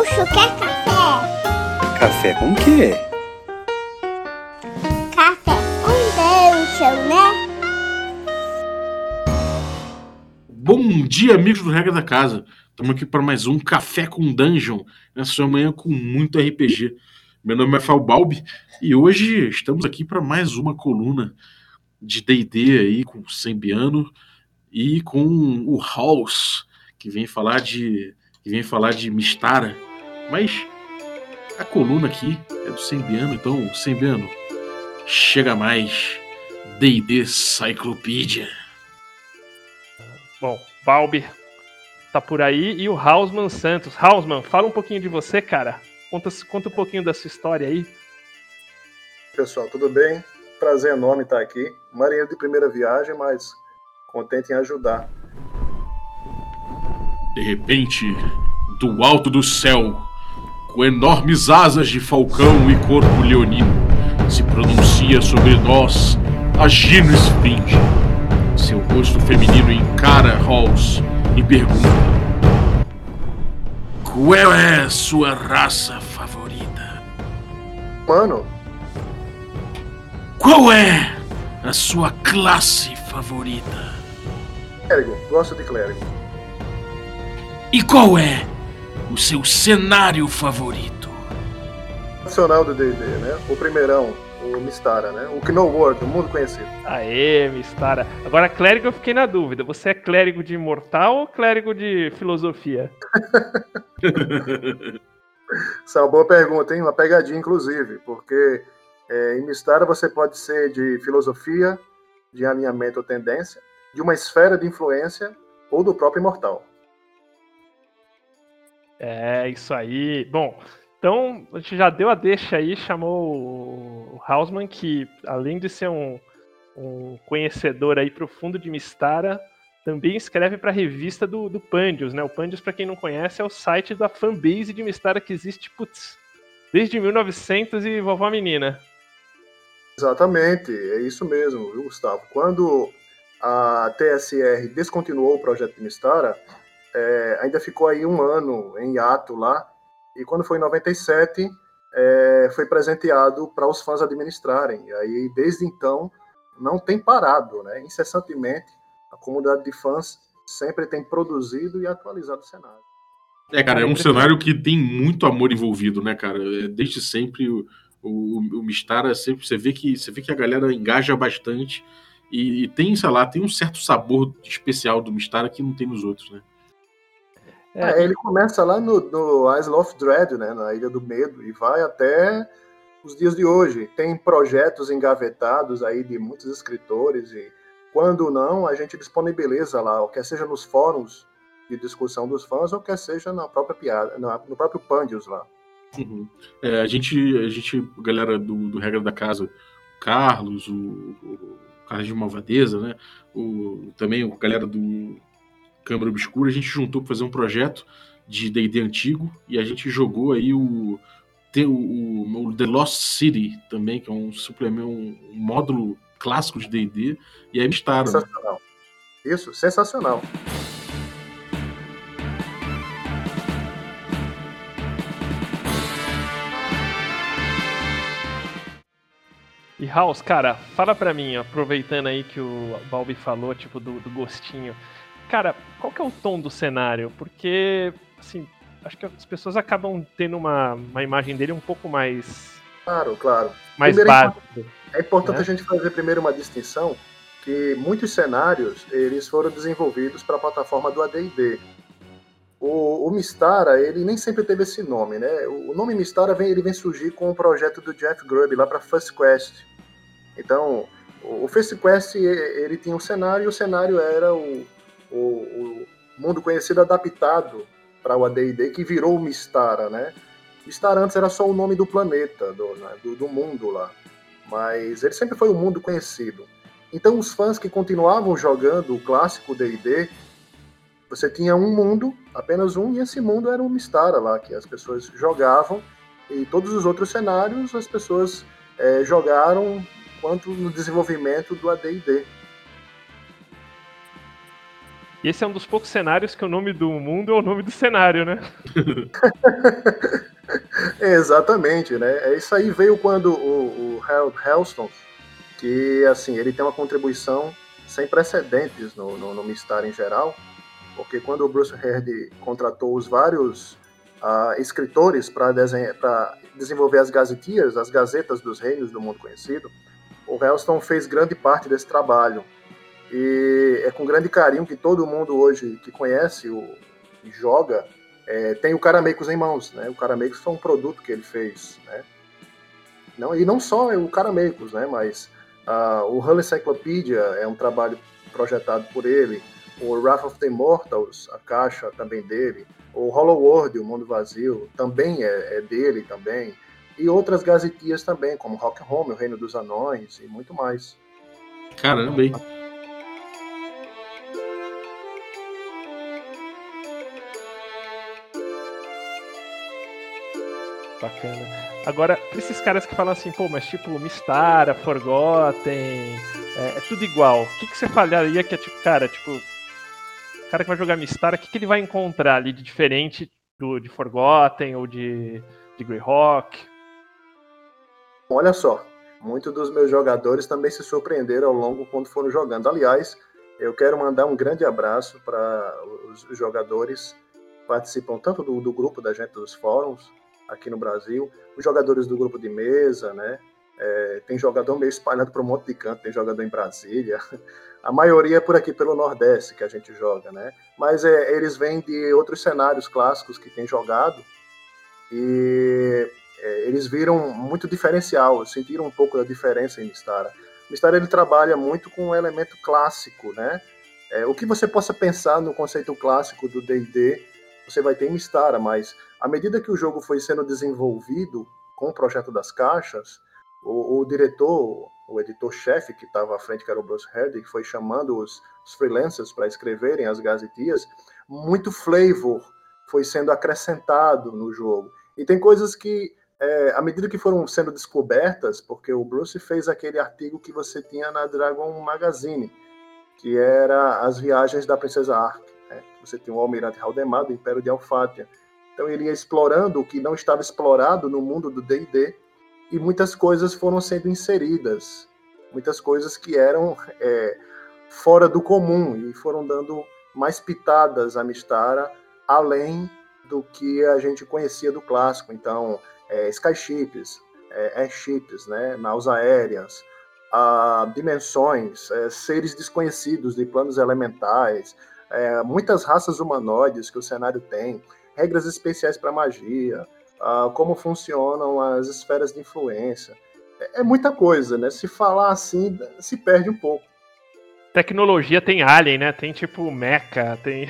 Gaúcho quer café? Café com quê? Café com dungeon, né? Bom dia, amigos do Regra da Casa. Estamos aqui para mais um Café com Dungeon, nessa manhã com muito RPG. Meu nome é Falbalbi e hoje estamos aqui para mais uma coluna de D&D aí com o Sembiano e com o House, que vem falar de que vem falar de Mistara. Mas a coluna aqui é do Sembiano, então Sembiano, chega mais D&D Cyclopedia. Bom, Balbi tá por aí e o Hausman Santos. Hausman, fala um pouquinho de você, cara. Conta, conta um pouquinho da sua história aí. Pessoal, tudo bem? Prazer enorme estar aqui. Marinheiro de primeira viagem, mas contente em ajudar. De repente, do alto do céu, com enormes asas de falcão e corpo leonino, se pronuncia sobre nós a Gino Springe. Seu rosto feminino encara Halls e pergunta: Qual é a sua raça favorita? Mano, Qual é a sua classe favorita? clérigo, gosto de clérigo. E qual é o seu cenário favorito? Nacional do D&D, né? O primeirão, o Mistara, né? O Know World, o mundo conhecido. Aê, Mistara. Agora, clérigo, eu fiquei na dúvida. Você é clérigo de imortal ou clérigo de filosofia? Essa é uma boa pergunta, hein? Uma pegadinha, inclusive, porque é, em Mistara você pode ser de filosofia, de alinhamento ou tendência, de uma esfera de influência ou do próprio imortal. É, isso aí. Bom, então a gente já deu a deixa aí, chamou o Hausman, que além de ser um, um conhecedor aí profundo de Mistara, também escreve para a revista do, do Pandius, né? O Pandius, para quem não conhece, é o site da fanbase de Mistara que existe, putz, desde 1900 e vovó menina. Exatamente, é isso mesmo, viu, Gustavo? Quando a TSR descontinuou o projeto de Mistara, é, ainda ficou aí um ano em hiato lá, e quando foi em 97, é, foi presenteado para os fãs administrarem. E aí, desde então, não tem parado, né? Incessantemente, a comunidade de fãs sempre tem produzido e atualizado o cenário. É, cara, é um cenário que tem muito amor envolvido, né, cara? É, Desde sempre o, o, o Mistara sempre você vê que você vê que a galera engaja bastante e, e tem, sei lá, tem um certo sabor especial do Mistara que não tem nos outros, né? É, É, ele começa lá no, no Isle of Dread, né, na Ilha do Medo, e vai até os dias de hoje. Tem projetos engavetados aí de muitos escritores, e quando não, a gente disponibiliza lá, quer seja nos fóruns de discussão dos fãs, ou quer seja na própria piada, na- no próprio Pandius lá. Uhum. É, a gente, a gente, galera do, do Regra da Casa, o Carlos, o, o Carlos de Malvadeza, né? O, também a galera do Câmara Obscura, a gente juntou para fazer um projeto de D&D antigo e a gente jogou aí o, o, o- The Lost City também, que é um suplemento, um, um módulo clássico de D&D, e aí Mistara, né? Sensacional. Isso, sensacional. E House, cara, fala pra mim, aproveitando aí que o Balbi falou, tipo, do, do gostinho. Cara, qual que é o tom do cenário? Porque, assim, acho que as pessoas acabam tendo uma, uma imagem dele um pouco mais, Claro, claro. mais Primeiro, básica. É importante né? a gente fazer primeiro uma distinção que muitos cenários eles foram desenvolvidos para a plataforma do AD&D. O, o Mistara ele nem sempre teve esse nome, né? O nome Mistara vem ele vem surgir com o projeto do Jeff Grubb lá para First Quest. Então o o First Quest e- ele tinha um cenário e o cenário era o, o, o mundo conhecido adaptado para o AD&D que virou o Mistara, né? Mistara antes era só o nome do planeta, do, né, do, do mundo lá mas ele sempre foi um mundo conhecido. Então, os fãs que continuavam jogando o clássico D&D, você tinha um mundo, apenas um, e esse mundo era um Mistara lá, que as pessoas jogavam, e todos os outros cenários as pessoas eh, jogaram quanto no desenvolvimento do AD&D. E esse é um dos poucos cenários que o nome do mundo é o nome do cenário, né? Exatamente, né? É isso aí veio quando o, o Harold Helston, que assim, ele tem uma contribuição sem precedentes no, no, no Mistar em geral, porque quando o Bruce Herd contratou os vários uh, escritores para desenvolver as gazetias, as gazetas dos reinos do mundo conhecido, o Helston fez grande parte desse trabalho. E é com grande carinho que todo mundo hoje que conhece o e joga é, tem o Caramecos em mãos, né? O Caramecos foi um produto que ele fez, né? Não, e não só o Caramecos, né? Mas uh, o Hull Encyclopedia é um trabalho projetado por ele. O Wrath of the Immortals, a caixa também dele. O Hollow World, o Mundo Vazio, também é, é dele também. E outras gazetias também, como Rock Home, o Reino dos Anões e muito mais. Caramba, hein? Bacana. Agora, esses caras que falam assim, pô, mas tipo, Mistara, Forgotten, é, é tudo igual. O que, que você falaria que é tipo, cara, tipo, o cara que vai jogar Mistara, o que, que ele vai encontrar ali de diferente do, de Forgotten ou de, de Greyhawk? Olha só, muitos dos meus jogadores também se surpreenderam ao longo quando foram jogando. Aliás, eu quero mandar um grande abraço para os jogadores que participam tanto do, do grupo da gente dos fóruns, aqui no Brasil, os jogadores do grupo de mesa, né? É, tem jogador meio espalhado para um monte de canto, tem jogador em Brasília. A maioria é por aqui pelo Nordeste que a gente joga, né? Mas é, eles vêm de outros cenários clássicos que tem jogado e é, eles viram muito diferencial, sentiram um pouco da diferença em Mistara. Mistara ele trabalha muito com um elemento clássico, né? É, o que você possa pensar no conceito clássico do D&D, você vai ter em Mistara, mas à medida que o jogo foi sendo desenvolvido com o projeto das caixas, o, o diretor, o editor-chefe que estava à frente, que era o Bruce que foi chamando os, os freelancers para escreverem as gazetias, muito flavor foi sendo acrescentado no jogo. E tem coisas que, é, à medida que foram sendo descobertas, porque o Bruce fez aquele artigo que você tinha na Dragon Magazine, que era as viagens da Princesa Ark. Você tinha o Almirante Haldemar do Império de Alfátia. Então ele ia explorando o que não estava explorado no mundo do D&D e muitas coisas foram sendo inseridas, muitas coisas que eram é, fora do comum e foram dando mais pitadas à Mistara, além do que a gente conhecia do clássico. Então, é, skyships, é, airships, né, naus aéreas, a dimensões, é, seres desconhecidos de planos elementais, é, muitas raças humanoides que o cenário tem regras especiais para magia, uh, como funcionam as esferas de influência. É, é, muita coisa, né? Se falar assim, se perde um pouco. Tecnologia tem Alien, né? Tem tipo Mecha, tem.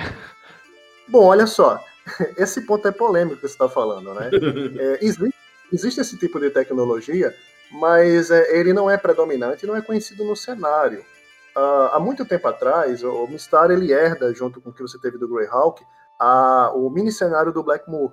Bom, olha só. Esse ponto é polêmico que você está falando, né? É, existe, existe, esse tipo de tecnologia, mas é, ele não é predominante, não é conhecido no cenário. Uh, há muito tempo atrás, o Mistar ele herda, junto com o que você teve do Greyhawk, a, o mini cenário do Blackmoor,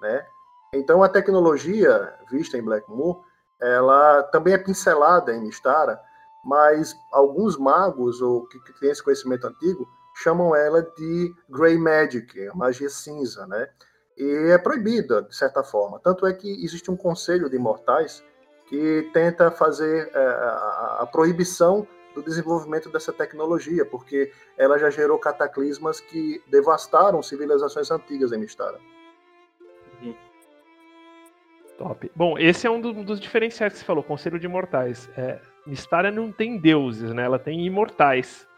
né? Então a tecnologia vista em Blackmoor, ela também é pincelada em Mistara, mas alguns magos ou que, que têm esse conhecimento antigo chamam ela de Grey Magic, magia cinza, né? E é proibida de certa forma. Tanto é que existe um conselho de imortais que tenta fazer é, a, a proibição do desenvolvimento dessa tecnologia, porque ela já gerou cataclismas que devastaram civilizações antigas em Mistara. Uhum. Top. Bom, esse é um dos diferenciais que você falou, Conselho de Imortais. É, Mistara não tem deuses, né? Ela tem imortais.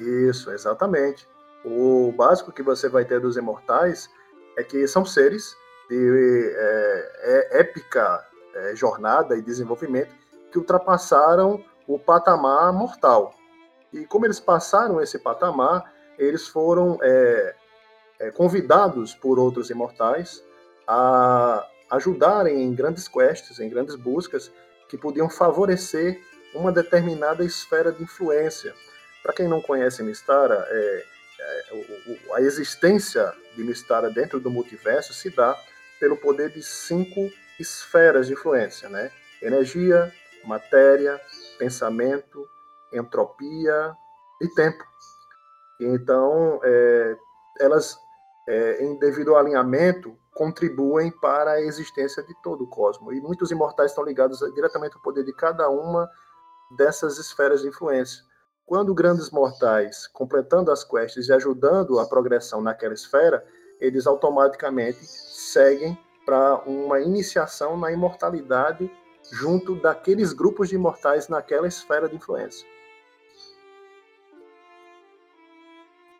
Isso, exatamente. O básico que você vai ter dos imortais é que são seres de é, é, épica é, jornada e desenvolvimento que ultrapassaram o patamar mortal. E como eles passaram esse patamar, eles foram é, é, convidados por outros imortais a ajudarem em grandes quests, em grandes buscas que podiam favorecer uma determinada esfera de influência. Para quem não conhece Mistara, é, é, a existência de Mistara dentro do multiverso se dá pelo poder de cinco esferas de influência, né? Energia, matéria, pensamento, entropia e tempo. Então, é, elas, é, em devido ao alinhamento, contribuem para a existência de todo o cosmos. E muitos imortais estão ligados diretamente ao poder de cada uma dessas esferas de influência. Quando grandes mortais, completando as quests e ajudando a progressão naquela esfera, eles automaticamente seguem para uma iniciação na imortalidade junto daqueles grupos de imortais naquela esfera de influência.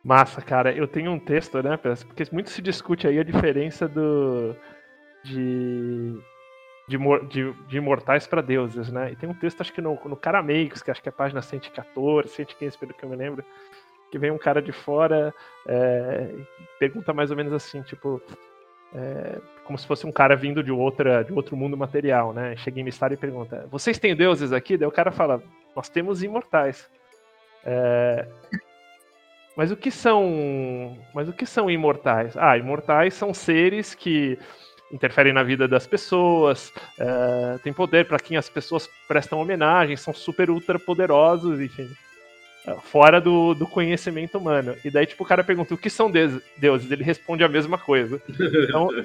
Massa, cara. Eu tenho um texto, né? Porque muito se discute aí a diferença do. de. de, de, de imortais para deuses, né? E tem um texto, acho que no, no que acho que é página 114, 115, pelo que eu me lembro, que vem um cara de fora é, pergunta mais ou menos assim, tipo. É, como se fosse um cara vindo de outra de outro mundo material, né? Chega em Mistário e pergunta: Vocês têm deuses aqui? Daí o cara fala: Nós temos imortais. É, mas o que são. Mas o que são imortais? Ah, imortais são seres que interferem na vida das pessoas, uh, têm poder para quem as pessoas prestam homenagem, são super ultra poderosos, enfim. É, fora do, do conhecimento humano. E daí, tipo, o cara pergunta o que são deuses? Ele responde a mesma coisa. Então.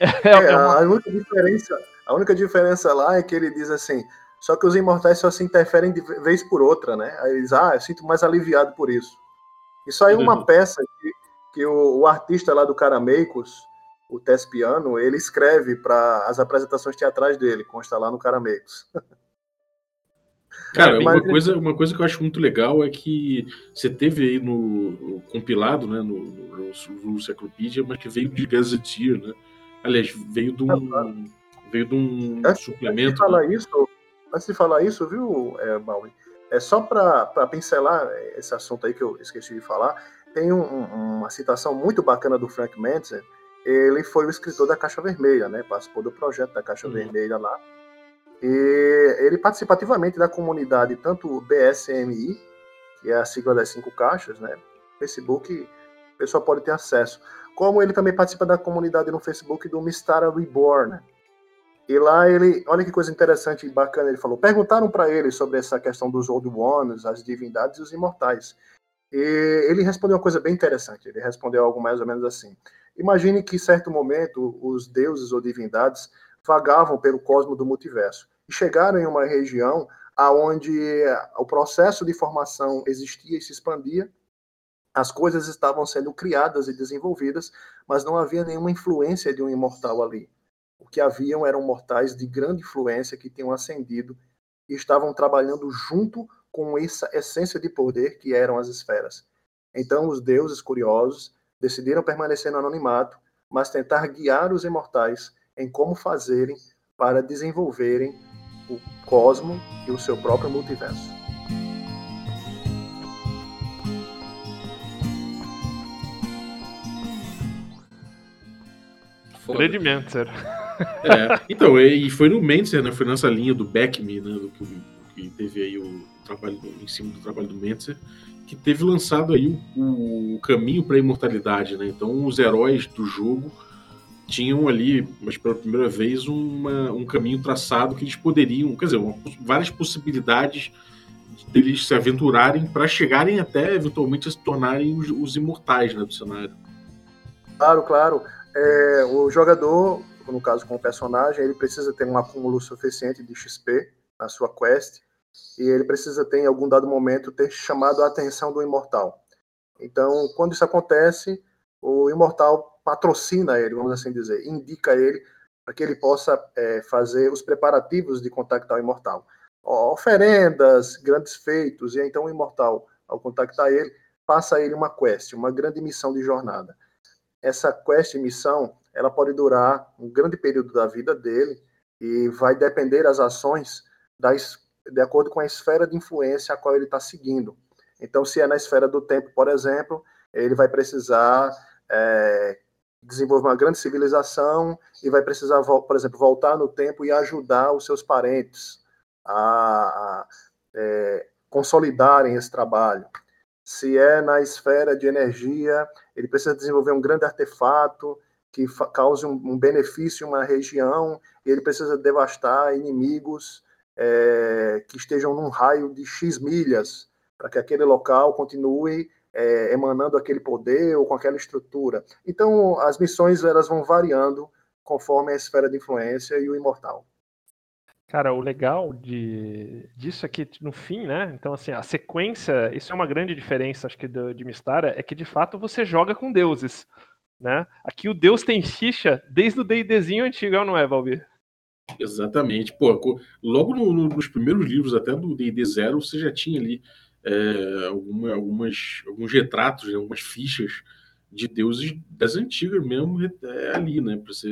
é, é uma... a, única diferença, a única diferença lá é que ele diz assim. Só que os imortais só se interferem de vez por outra, né? Aí eles, ah, eu sinto mais aliviado por isso. Isso aí é uma uhum. peça que, que o, o, artista lá do Carameicos, o Tespiano, ele escreve para as apresentações teatrais dele, consta lá no Carameicos. Cara, uma coisa, uma coisa que eu acho muito legal é que você teve aí no, no compilado, né, no, no, no Cyclopedia, mas que veio de Gazetteer, né? Aliás, veio de um, veio de um antes, suplemento. Antes de falar né? isso, antes de falar isso, viu, é, Maui? É só para pincelar esse assunto aí que eu esqueci de falar, tem um, uma citação muito bacana do Frank Mentzer. Ele foi o escritor da Caixa Vermelha, né? Participou do projeto da Caixa uhum. Vermelha lá. E ele participa ativamente da comunidade, tanto BSMI, que é a sigla das cinco caixas, né? Facebook, o pessoal pode ter acesso. Como ele também participa da comunidade no Facebook do Mistara Reborn? E lá ele, olha que coisa interessante e bacana, ele falou, perguntaram para ele sobre essa questão dos Old Ones, as divindades e os imortais. E ele respondeu uma coisa bem interessante, ele respondeu algo mais ou menos assim. Imagine que em certo momento os deuses ou divindades vagavam pelo cosmo do multiverso chegaram em uma região aonde o processo de formação existia e se expandia, as coisas estavam sendo criadas e desenvolvidas, mas não havia nenhuma influência de um imortal ali. O que haviam eram mortais de grande influência que tinham ascendido e estavam trabalhando junto com essa essência de poder que eram as esferas. Então, os deuses curiosos decidiram permanecer no anonimato, mas tentar guiar os imortais em como fazerem para desenvolverem o cosmo e o seu próprio multiverso. Grande Mentor. É, então, e foi no Mentzer, né? Foi nessa linha do Beckme, né? Do que, que, teve aí o trabalho em cima do trabalho do Mentzer, que teve lançado aí o, o caminho para a imortalidade, né? Então, os heróis do jogo tinham ali, mas pela primeira vez, uma, um caminho traçado que eles poderiam, quer dizer, uma, várias possibilidades deles se aventurarem para chegarem até eventualmente se tornarem os, os imortais né, do cenário. Claro, claro. É, o jogador no caso com o personagem, ele precisa ter um acúmulo suficiente de XP na sua quest e ele precisa ter em algum dado momento ter chamado a atenção do imortal. Então, quando isso acontece, o imortal patrocina ele, vamos assim dizer, indica ele para que ele possa é, fazer os preparativos de contactar o imortal. Oferendas, grandes feitos, e então o imortal, ao contactar ele, passa a ele uma quest, uma grande missão de jornada. Essa quest, missão, ela pode durar um grande período da vida dele e vai depender das ações das, de acordo com a esfera de influência a qual ele está seguindo. Então, se é na esfera do tempo, por exemplo, ele vai precisar é, desenvolver uma grande civilização e vai precisar, por exemplo, voltar no tempo e ajudar os seus parentes a, a é, consolidarem esse trabalho. Se é na esfera de energia, ele precisa desenvolver um grande artefato que cause um, um benefício em uma região e ele precisa devastar inimigos é, que estejam num raio de X milhas para que aquele local continue é, emanando aquele poder ou com aquela estrutura. Então, as missões elas vão variando conforme a esfera de influência e o imortal. Cara, o legal de, disso aqui, no fim, né? Então, assim, a sequência, isso é uma grande diferença, acho que, do, de Mistara, é que de fato você joga com deuses. Né? Aqui o deus tem ficha desde o D&Dzinho antigo, não é, Valvir? Exatamente. Pô, logo no, no, nos primeiros livros, até do D&D Zero, você já tinha ali é, alguma, algumas, alguns retratos, né, algumas fichas de deuses das antigas mesmo é, ali, né? Para você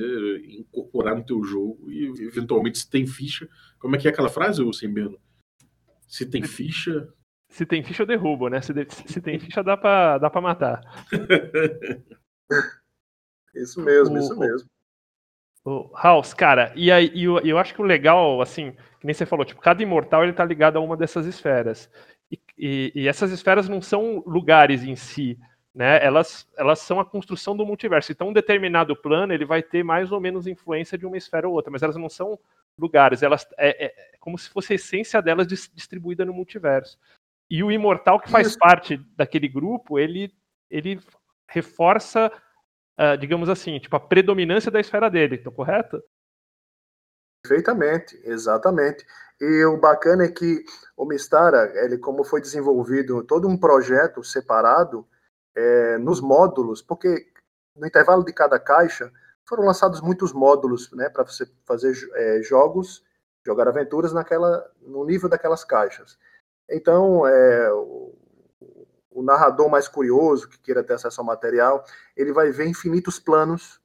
incorporar no teu jogo e eventualmente se tem ficha. Como é que é aquela frase, o Sembeno? Se tem ficha. Se tem ficha, eu derrubo, né? Se, de, se tem ficha, dá para dá pra matar. isso mesmo, o, isso mesmo. O House, cara, e aí eu, eu acho que o legal, assim, que nem você falou, tipo, cada imortal ele tá ligado a uma dessas esferas. E, e, essas esferas não são lugares em si, né? Elas, elas são a construção do multiverso. Então, um determinado plano ele vai ter mais ou menos influência de uma esfera ou outra, mas elas não são lugares. Elas é, é como se fosse a essência delas distribuída no multiverso. E o imortal que faz Isso. parte daquele grupo, ele ele reforça uh, digamos assim, tipo, a predominância da esfera dele, tô correto? Perfeitamente, exatamente. E o bacana é que o Mistara, ele como foi desenvolvido todo um projeto separado é, nos módulos, porque no intervalo de cada caixa foram lançados muitos módulos, né, para você fazer é, jogos, jogar aventuras naquela, no nível daquelas caixas. Então, é, o narrador mais curioso, que queira ter acesso ao material, ele vai ver infinitos planos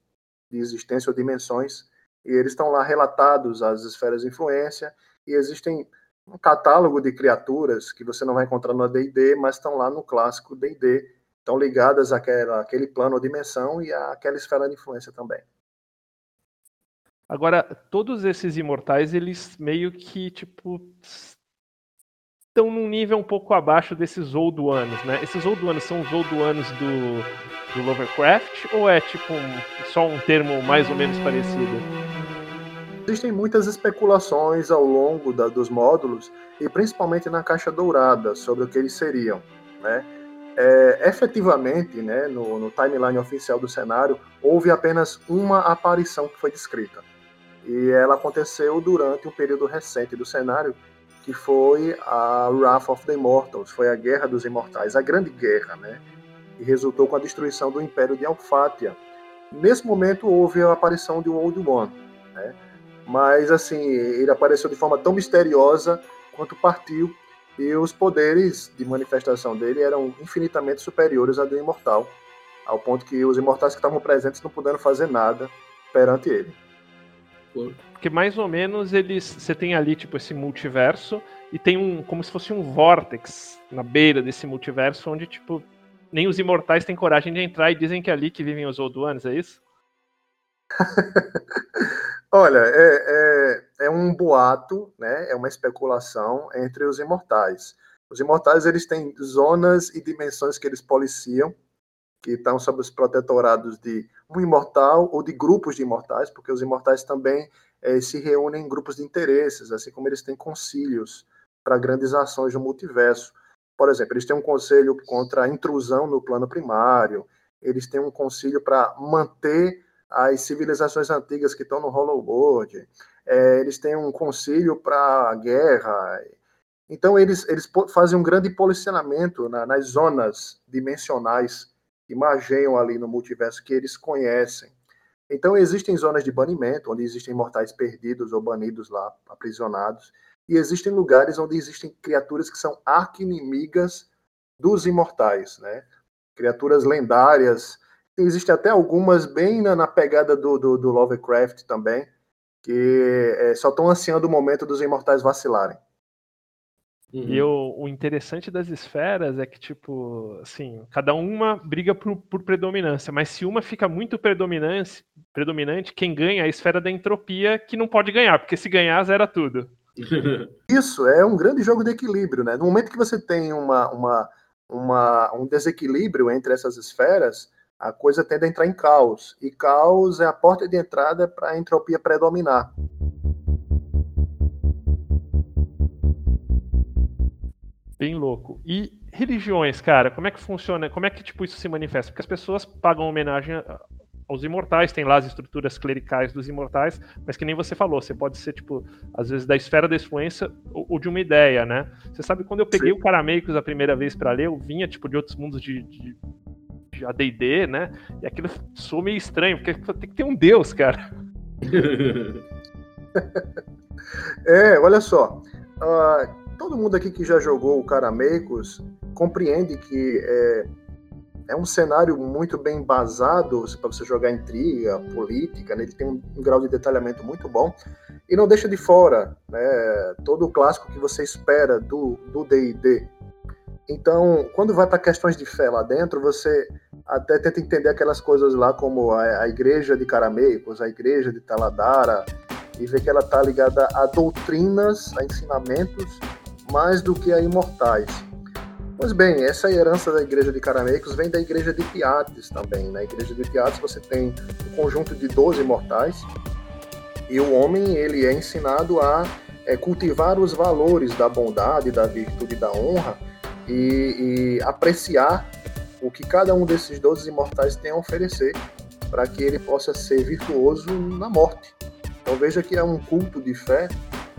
de existência ou dimensões, e eles estão lá relatados as esferas de influência, e existem um catálogo de criaturas que você não vai encontrar no AD&D, mas estão lá no clássico D&D, estão ligadas àquela, àquele plano ou dimensão e àquela esfera de influência também. Agora, todos esses imortais, eles meio que, tipo, estão num nível um pouco abaixo desses Old Ones, né? Esses Old Ones são os Old Ones do, do Lovecraft ou é tipo um, só um termo mais ou menos parecido? Existem muitas especulações ao longo da, dos módulos e principalmente na caixa dourada sobre o que eles seriam, né? É, efetivamente, né, no, no timeline oficial do cenário, houve apenas uma aparição que foi descrita. E ela aconteceu durante um período recente do cenário, que foi a Wrath of the Immortals, foi a Guerra dos Imortais, a Grande Guerra, né? E resultou com a destruição do Império de Alfátia. Nesse momento houve a aparição de Old One, né? Mas assim, ele apareceu de forma tão misteriosa quanto partiu e os poderes de manifestação dele eram infinitamente superiores a do imortal, ao ponto que os imortais que estavam presentes não puderam fazer nada perante ele. Porque mais ou menos eles. Você tem ali, tipo, esse multiverso e tem um. como se fosse um vórtex na beira desse multiverso, onde, tipo, nem os imortais têm coragem de entrar e dizem que é ali que vivem os Old é isso? Olha, é, é, é, um boato, né? É uma especulação entre os imortais. Os imortais eles têm zonas e dimensões que eles policiam, que estão sob os protetorados de um imortal ou de grupos de imortais, porque os imortais também é, se reúnem em grupos de interesses, assim como eles têm concílios para grandes ações no multiverso. Por exemplo, eles têm um conselho contra a intrusão no plano primário, eles têm um concílio para manter as civilizações antigas que estão no Hollow World, é, eles têm um concílio para a guerra. Então, eles, eles fazem um grande policiamento na, nas zonas dimensionais que margeiam ali no multiverso que eles conhecem. Então existem zonas de banimento, onde existem mortais perdidos ou banidos lá, aprisionados, e existem lugares onde existem criaturas que são arquinimigas dos imortais, né? Criaturas lendárias. Existem até algumas bem na, na pegada do, do, do, Lovecraft também, que é, só estão ansiando o momento dos imortais vacilarem. Uhum. E o, o, interessante das esferas é que, tipo, assim, cada uma briga por, por, predominância, mas se uma fica muito predominante, predominante, quem ganha é a esfera da entropia, que não pode ganhar, porque se ganhar, zera tudo. Isso, é um grande jogo de equilíbrio, né? No momento que você tem uma, uma, uma, um desequilíbrio entre essas esferas, a coisa tende a entrar em caos. E caos é a porta de entrada para a entropia predominar. Bem louco. E religiões, cara, como é que funciona? Como é que tipo isso se manifesta? Porque as pessoas pagam homenagem aos imortais, tem lá as estruturas clericais dos imortais, mas que nem você falou, você pode ser, tipo, às vezes da esfera da influência ou, ou de uma ideia, né? Você sabe, quando eu peguei Sim. o Carameicos a primeira vez para ler, eu vinha, tipo, de outros mundos de, de, de AD&D, né? E aquilo soou meio estranho, porque tem que ter um deus, cara. é, olha só, uh, todo mundo aqui que já jogou o Carameicos compreende que... É, é um cenário muito bem basado para você jogar intriga, política, né? ele tem um, um, grau de detalhamento muito bom e não deixa de fora né, todo o clássico que você espera do D&D. Então, quando vai para questões de fé lá dentro, você até tenta entender aquelas coisas lá como a, a igreja de Carameicos, a igreja de Taladara, e ver que ela está ligada a doutrinas, a ensinamentos, mais do que a imortais. Pois bem, essa herança da igreja de Carameicos vem da igreja de Tiates também. Na igreja de Tiates você tem um conjunto de 12 mortais e o homem ele é ensinado a é, cultivar os valores da bondade, da virtude, da honra e, e apreciar o que cada um desses 12 imortais tem a oferecer para que ele possa ser virtuoso na morte. Então veja que é um culto de fé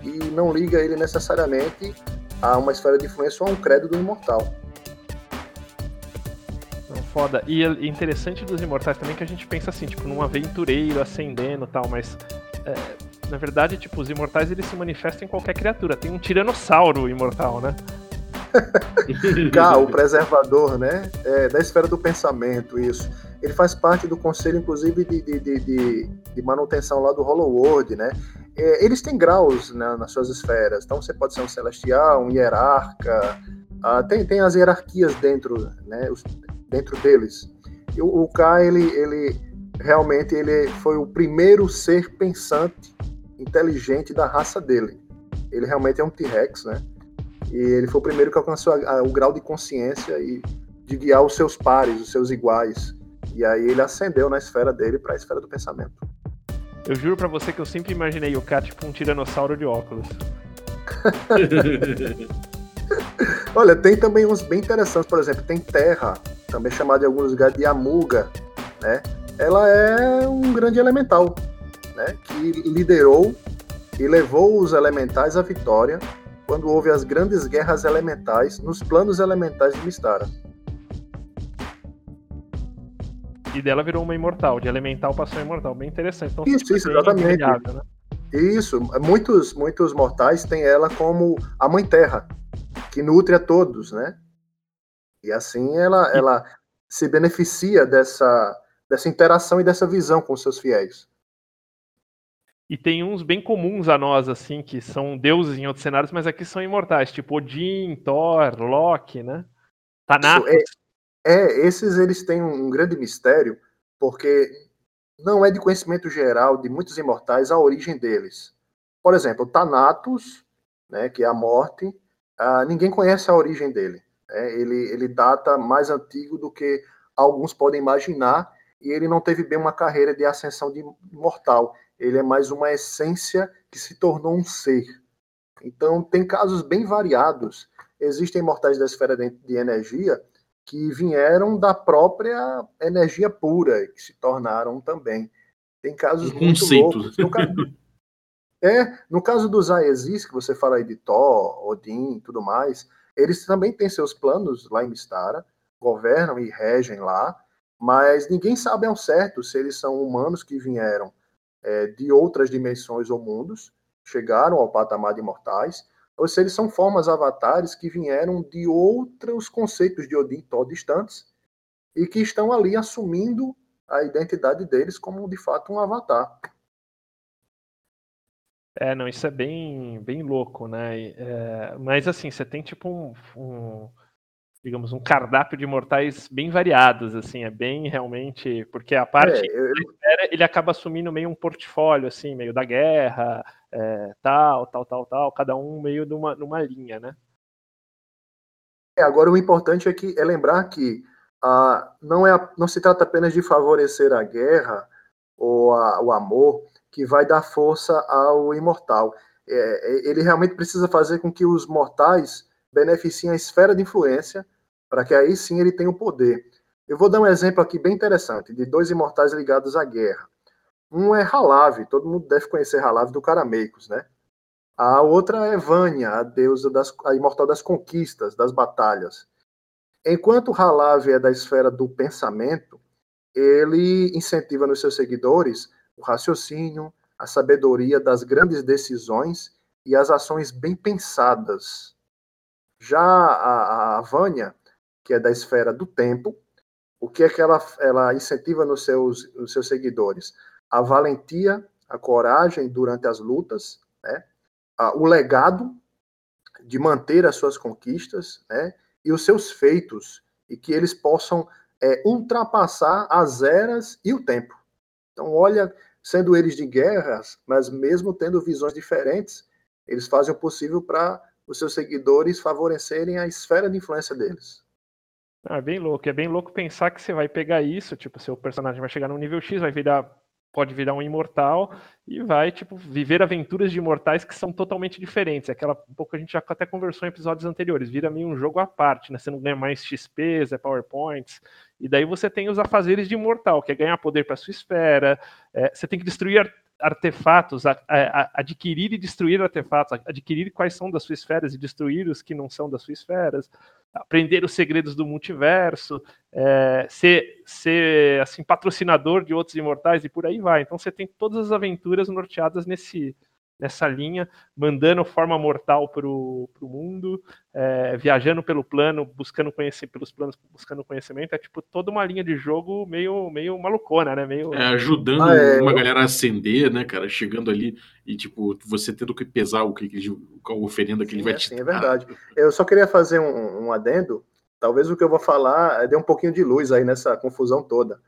e não liga ele necessariamente a uma esfera de influência ou a um credo do imortal. foda. E é interessante dos imortais também que a gente pensa assim, tipo, num aventureiro ascendendo e tal, mas é, na verdade, tipo, os imortais eles se manifestam em qualquer criatura. Tem um tiranossauro imortal, né? Cá, o preservador, né? É, da esfera do pensamento, isso. Ele faz parte do conselho, inclusive, de, de, de, de manutenção lá do Hollow World, né? É, eles têm graus né, nas suas esferas. Então você pode ser um celestial, um hierarca. Ah, tem, tem as hierarquias dentro, né, os, dentro deles. E o, o ele, ele realmente ele foi o primeiro ser pensante, inteligente da raça dele. Ele realmente é um T-Rex, né? E ele foi o primeiro que alcançou a, a, o grau de consciência e de guiar os seus pares, os seus iguais. E aí ele ascendeu na esfera dele para a esfera do pensamento. Eu juro para você que eu sempre imaginei o K tipo um tiranossauro de óculos. Olha, tem também uns bem interessantes, por exemplo, tem Terra, também chamada em alguns lugares de Amuga, né? Ela é um grande elemental, né? Que liderou e levou os elementais à vitória quando houve as grandes guerras elementais nos planos elementais de Mistara. E dela virou uma imortal, de elemental passou a imortal. Bem interessante. Então, isso, isso, exatamente. Né? Isso, muitos, muitos mortais têm ela como a mãe terra, que nutre a todos, né? E assim ela, e... ela se beneficia dessa, dessa interação e dessa visão com seus fiéis. E tem uns bem comuns a nós, assim, que são deuses em outros cenários, mas aqui são imortais, tipo Odin, Thor, Loki, né? Thanatos. É, esses eles têm um grande mistério, porque não é de conhecimento geral de muitos imortais a origem deles. Por exemplo, Thanatos, né, que é a morte, ah, ninguém conhece a origem dele. Né? Ele, ele data mais antigo do que alguns podem imaginar, e ele não teve bem uma carreira de ascensão de mortal. Ele é mais uma essência que se tornou um ser. Então, tem casos bem variados. Existem mortais da esfera de energia que vieram da própria energia pura, que se tornaram também. Tem casos um muito conceito. loucos. No caso, é, no caso dos Aesis, que você fala aí de Thor, Odin e tudo mais, eles também têm seus planos lá em Mistara, governam e regem lá, mas ninguém sabe ao certo se eles são humanos que vieram é, de outras dimensões ou mundos, chegaram ao patamar de imortais, ou se eles são formas avatares que vieram de outros conceitos de Odin distantes e que estão ali assumindo a identidade deles como de fato um avatar. É, não, isso é bem, bem louco, né? É, mas assim, você tem tipo um, um, digamos, um cardápio de mortais bem variados, assim, é bem realmente, porque a parte é, eu... ele acaba assumindo meio um portfólio, assim, meio da guerra, é, tal, tal, tal, tal, cada um meio numa, numa linha, né? É, agora o importante é que é lembrar que ah, não, é, não se trata apenas de favorecer a guerra ou a, o amor que vai dar força ao imortal. É, é, ele realmente precisa fazer com que os mortais beneficiem a esfera de influência para que aí sim ele tenha o poder. Eu vou dar um exemplo aqui bem interessante de dois imortais ligados à guerra. Um é Halave, todo mundo deve conhecer Halave do Carameicos, né? A outra é Vânia, a deusa das, a imortal das conquistas, das batalhas. Enquanto Halave é da esfera do pensamento, ele incentiva nos seus seguidores o raciocínio, a sabedoria das grandes decisões e as ações bem pensadas. Já a, a Vânia, que é da esfera do tempo, o que é que ela, ela incentiva nos seus, nos seus seguidores? A valentia, a coragem durante as lutas, né? o legado de manter as suas conquistas né? e os seus feitos, e que eles possam é, ultrapassar as eras e o tempo. Então, olha, sendo eles de guerras, mas mesmo tendo visões diferentes, eles fazem o possível para os seus seguidores favorecerem a esfera de influência deles. Ah, é bem louco. É bem louco pensar que você vai pegar isso, tipo, seu personagem vai chegar no nível X, vai virar pode virar um imortal e vai, tipo, viver aventuras de imortais que são totalmente diferentes. Aquela, um pouco a gente já até conversou em episódios anteriores, vira meio um jogo à parte, né? Você não ganha mais XPs, é PowerPoints, e daí você tem os afazeres de imortal, que é ganhar poder para sua esfera, é, você tem que destruir artefatos, a, a, adquirir e destruir artefatos, adquirir quais são das suas esferas e destruir os que não são das suas esferas, aprender os segredos do multiverso, é, ser, ser assim patrocinador de outros imortais e por aí vai. Então você tem todas as aventuras norteadas nesse nessa linha, mandando forma mortal para o mundo, é, viajando pelo plano, buscando conhecer pelos planos, buscando conhecimento. É tipo toda uma linha de jogo meio, meio malucona, né? Meio... É, ajudando ah, é, uma galera a ascender, né, cara? Chegando ali e, tipo, você tendo que pesar o que, a oferenda que sim, ele vai é, te sim, é verdade. Eu só queria fazer um, um adendo. Talvez o que eu vou falar dê um pouquinho de luz aí nessa confusão toda.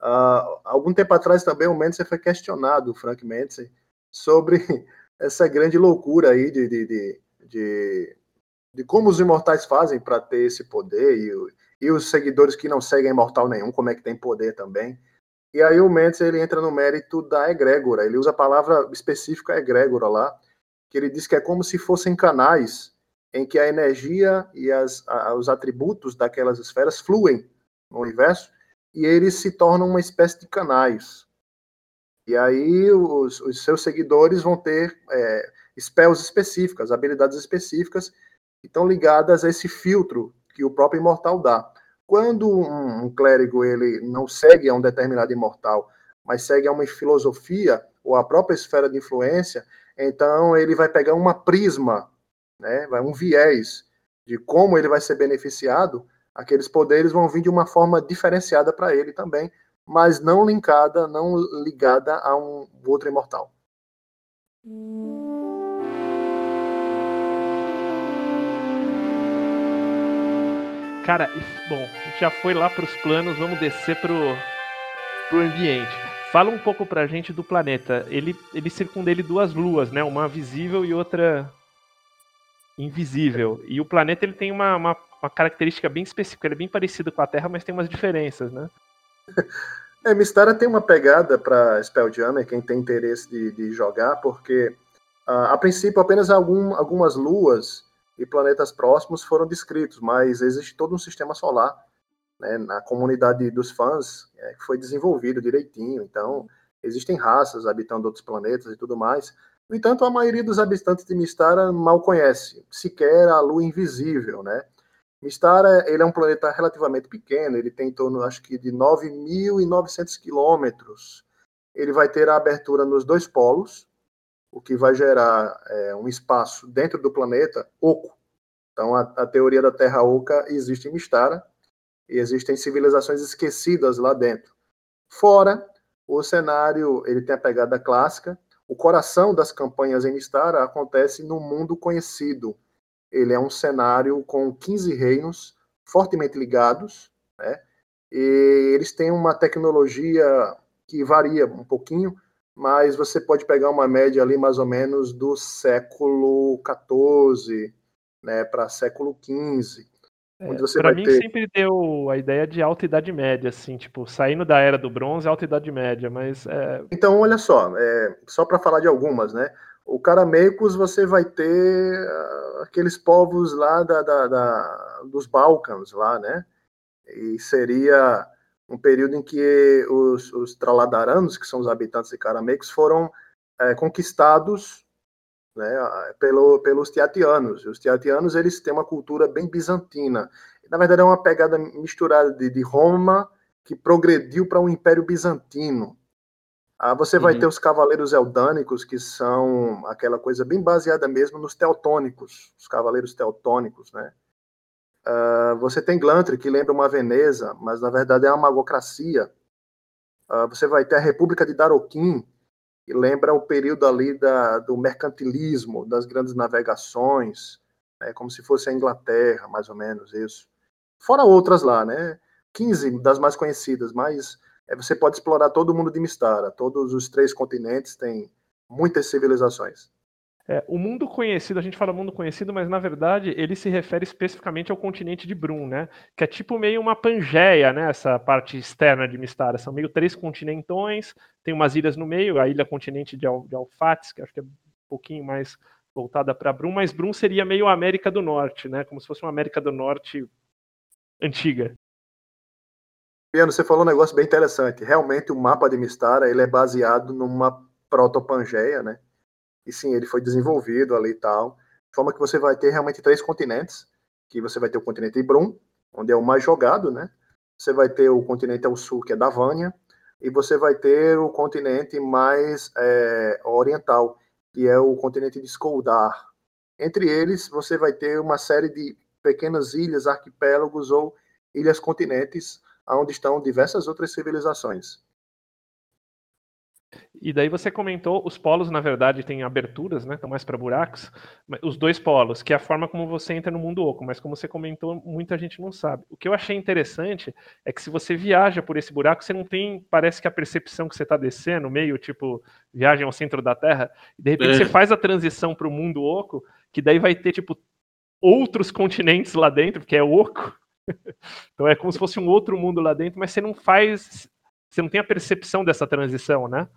Uh, algum tempo atrás também o Mendes foi questionado, o Frank Mendes, sobre essa grande loucura aí de, de, de, de, de como os imortais fazem para ter esse poder e, e os seguidores que não seguem imortal nenhum, como é que tem poder também. E aí o Mendes ele entra no mérito da egrégora, ele usa a palavra específica egrégora lá, que ele diz que é como se fossem canais em que a energia e as, a, os atributos daquelas esferas fluem no universo e eles se tornam uma espécie de canais. E aí os, os seus seguidores vão ter é, spells específicas, habilidades específicas que estão ligadas a esse filtro que o próprio imortal dá. Quando um, um clérigo ele não segue a um determinado imortal, mas segue a uma filosofia ou a própria esfera de influência, então ele vai pegar uma prisma, né, vai um viés de como ele vai ser beneficiado, aqueles poderes vão vir de uma forma diferenciada para ele também, mas não linkada, não ligada a um outro imortal. Cara, bom, já foi lá para os planos, vamos descer pro, pro ambiente. Fala um pouco pra gente do planeta. Ele, ele circunda ele duas luas, né? Uma visível e outra invisível. E o planeta ele tem uma, uma, uma característica bem específica. Ele é bem parecido com a Terra, mas tem umas diferenças, né? É, Mistara tem uma pegada para Spelljammer, quem tem interesse de, de jogar, porque uh, a princípio apenas algum, algumas luas e planetas próximos foram descritos, mas existe todo um sistema solar né, na comunidade dos fãs é, que foi desenvolvido direitinho. Então, existem raças habitando outros planetas e tudo mais. No entanto, a maioria dos habitantes de Mistara mal conhece sequer a lua invisível, né? Mistara ele é um planeta relativamente pequeno, ele tem em torno, acho que, de 9.900 quilômetros. Ele vai ter a abertura nos dois polos, o que vai gerar é, um espaço dentro do planeta oco. Então, a, a, teoria da Terra oca existe em Mistara e existem civilizações esquecidas lá dentro. Fora, o cenário ele tem a pegada clássica. O coração das campanhas em Mistara acontece no mundo conhecido, ele é um cenário com 15 reinos fortemente ligados, né? E eles têm uma tecnologia que varia um pouquinho, mas você pode pegar uma média ali mais ou menos do século XIV, né, para século XV. É, para mim ter... sempre deu a ideia de alta idade média, assim, tipo, saindo da era do bronze, alta idade média, mas... É... Então, olha só, é, só para falar de algumas, né, O Carameicos você vai ter uh, aqueles povos lá da, da, da, dos Balcãs, lá, né? E seria um período em que os, os Traladaranos, que são os habitantes de Carameicos, foram é, conquistados né, pelo, pelos Tiatianos. Os Tiatianos eles têm uma cultura bem bizantina. Na verdade, é uma pegada misturada de, de Roma que progrediu para um Império Bizantino. Ah, você vai uhum. ter os cavaleiros eldânicos, que são aquela coisa bem baseada mesmo nos teutônicos, os cavaleiros teutônicos, né? Uh, você tem Glantry, que lembra uma Veneza, mas na verdade é uma magocracia. Uh, você vai ter a República de Daroquim, que lembra o período ali da, do mercantilismo, das grandes navegações, né, como se fosse a Inglaterra, mais ou menos isso. Fora outras lá, né? 15 das mais conhecidas, mas você pode explorar todo o mundo de Mistara. Todos os três continentes têm muitas civilizações. É, o mundo conhecido, a gente fala mundo conhecido, mas na verdade ele se refere especificamente ao continente de Brum, né? Que é tipo meio uma Pangeia, né? Essa parte externa de Mistara. São meio três continentões, tem umas ilhas no meio, a ilha continente de, Al de Alfates, que acho que é um pouquinho mais voltada para Brum, mas Brum seria meio América do Norte, né? Como se fosse uma América do Norte antiga. Piano, você falou um negócio bem interessante. Realmente o mapa de Mistara ele é baseado numa proto-Pangeia, né? E sim, ele foi desenvolvido ali e tal. De forma que você vai ter realmente três continentes, que você vai ter o continente Ibrum, onde é o mais jogado, né? Você vai ter o continente ao sul, que é da Vânia, e você vai ter o continente mais é, oriental, que é o continente de Skoldar. Entre eles, você vai ter uma série de pequenas ilhas, arquipélagos ou ilhas-continentes, onde estão diversas outras civilizações. E daí você comentou, os polos, na verdade, têm aberturas, né? Estão mais para buracos. Os dois polos, que é a forma como você entra no mundo oco, mas como você comentou, muita gente não sabe. O que eu achei interessante é que se você viaja por esse buraco, você não tem, parece que a percepção que você está descendo, meio tipo viagem ao centro da Terra, e de repente é. você faz a transição para o mundo oco, que daí vai ter, tipo, outros continentes lá dentro, porque é oco. Então é como se fosse um outro mundo lá dentro, mas você não faz, você não tem a percepção dessa transição, né?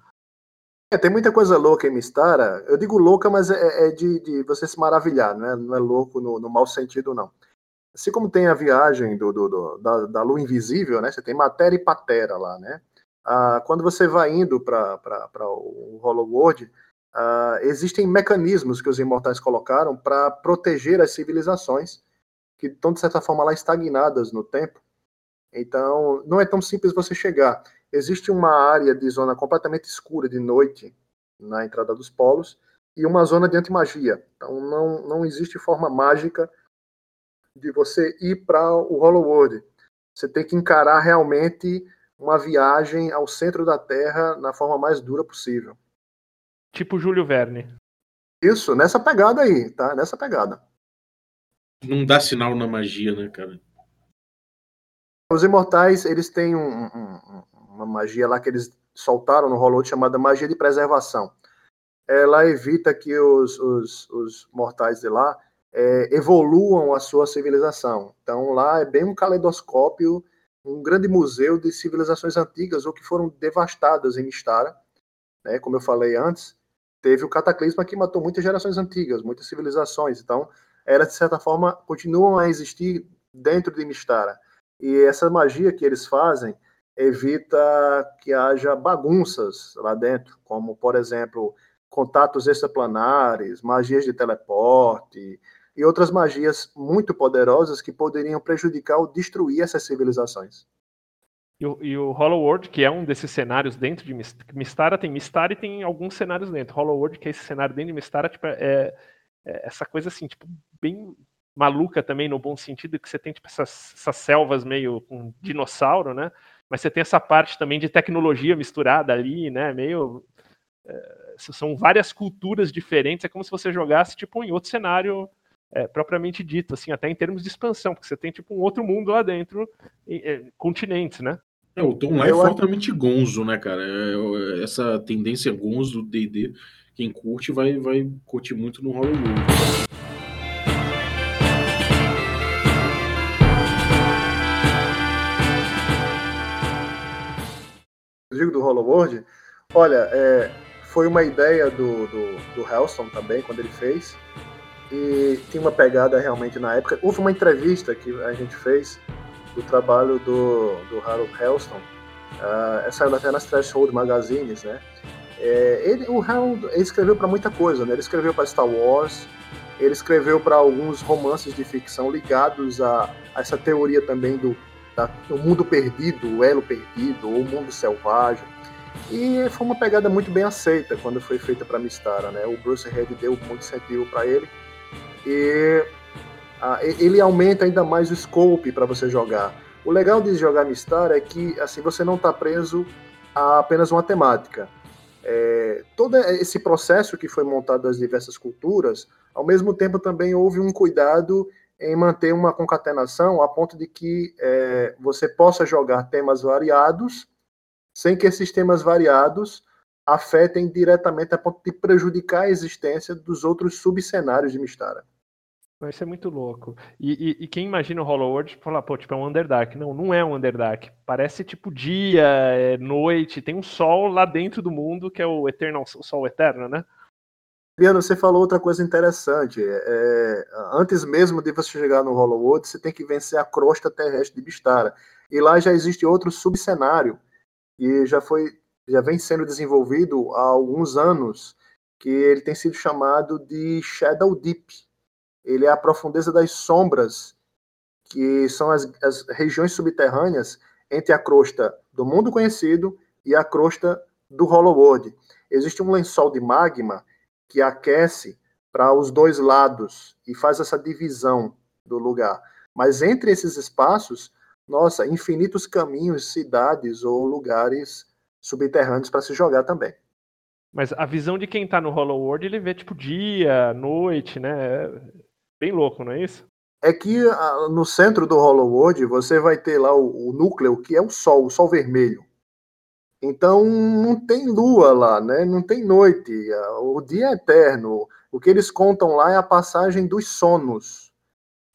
É, tem muita coisa louca em Mistara. Eu digo louca, mas é, é de, de, você se maravilhar, não é, não é louco no, no mau sentido, não. Assim como tem a viagem do, do, do da, da, lua invisível, né? Você tem matéria e patera lá, né? Ah, quando você vai indo para o Hollow World, ah, existem mecanismos que os imortais colocaram para proteger as civilizações que estão, de certa forma, lá estagnadas no tempo. Então, não é tão simples você chegar existe uma área de zona completamente escura de noite na entrada dos polos e uma zona de antimagia. Então não, não existe forma mágica de você ir para o Hollow World. Você tem que encarar realmente uma viagem ao centro da Terra na forma mais dura possível. Tipo Júlio Verne. Isso, nessa pegada aí, tá? Nessa pegada. Não dá sinal na magia, né, cara? Os imortais, eles têm um, um, uma magia lá que eles soltaram no Hollywood chamada magia de preservação. Ela evita que os, os, os mortais de lá é, evoluam a sua civilização. Então lá é bem um caleidoscópio, um grande museu de civilizações antigas ou que foram devastadas em Mistara. Né? Como eu falei antes, teve o cataclisma que matou muitas gerações antigas, muitas civilizações. Então, elas, de certa forma, continuam a existir dentro de Mistara. E essa magia que eles fazem evita que haja bagunças lá dentro, como, por exemplo, contatos extraplanares, magias de teleporte e outras magias muito poderosas que poderiam prejudicar ou destruir essas civilizações. E o, e o Hollow World, que é um desses cenários dentro de Mistara, tem Mistara e tem alguns cenários dentro. Hollow World, que é esse cenário dentro de Mistara, tipo, é, essa coisa assim, tipo, bem maluca também no bom sentido, que você tem tipo essas, essas selvas meio com dinossauro, né? mas você tem essa parte também de tecnologia misturada ali, né? Meio. É, são várias culturas diferentes, é como se você jogasse tipo em outro cenário é, propriamente dito, assim, até em termos de expansão, porque você tem tipo um outro mundo lá dentro, é, continentes, né? É, o Tom lá é fortemente gonzo, né, cara? É, essa tendência gonzo do D&D, quem curte vai, vai curtir muito no Hollywood. digo do Hollow World, olha, é, foi uma ideia do, do, do também, quando ele fez. E tinha uma pegada realmente na época. Houve uma entrevista que a gente fez do trabalho do, do Harold Helston. Uh, essa até nas Threshold Magazines, né? É, ele, o Harold escreveu para muita coisa, né? Ele escreveu para Star Wars, ele escreveu para alguns romances de ficção ligados a, a essa teoria também do, da, do mundo perdido, o elo perdido, ou o mundo selvagem. E foi uma pegada muito bem aceita quando foi feita para Mistara, né? O Bruce Head deu muito incentivo para ele e a, ele aumenta ainda mais o scope para você jogar. O legal de jogar Mistara é que assim você não está preso a apenas uma temática. É, todo esse processo que foi montado das diversas culturas, ao mesmo tempo também houve um cuidado em manter uma concatenação a ponto de que é, você possa jogar temas variados sem que esses temas variados afetem diretamente a ponto de prejudicar a existência dos outros subcenários de Mistara. Vai ser muito louco. E, e, e, quem imagina o Hollow World fala, pô, tipo, é um Underdark. Não, não é um Underdark. Parece tipo dia, é noite, tem um sol lá dentro do mundo que é o Eternal, o Sol Eterno, né? Biano, você falou outra coisa interessante. É, antes mesmo de você chegar no Hollow World, você tem que vencer a crosta terrestre de Bistara. E lá já existe outro subcenário e já foi já vem sendo desenvolvido há alguns anos, que ele tem sido chamado de Shadow Deep. Ele é a profundeza das sombras, que são as, as regiões subterrâneas entre a crosta do mundo conhecido e a crosta do Hollow World. Existe um lençol de magma que aquece para os dois lados e faz essa divisão do lugar. Mas entre esses espaços nossa, infinitos caminhos, cidades ou lugares subterrâneos para se jogar também. Mas a visão de quem está no Hollow World, ele vê tipo dia, noite, né? Bem louco, não é isso? É que no centro do Hollow World você vai ter lá o, o núcleo que é o Sol, o Sol vermelho. Então não tem lua lá, né? Não tem noite. O dia é eterno. O que eles contam lá é a passagem dos sonos.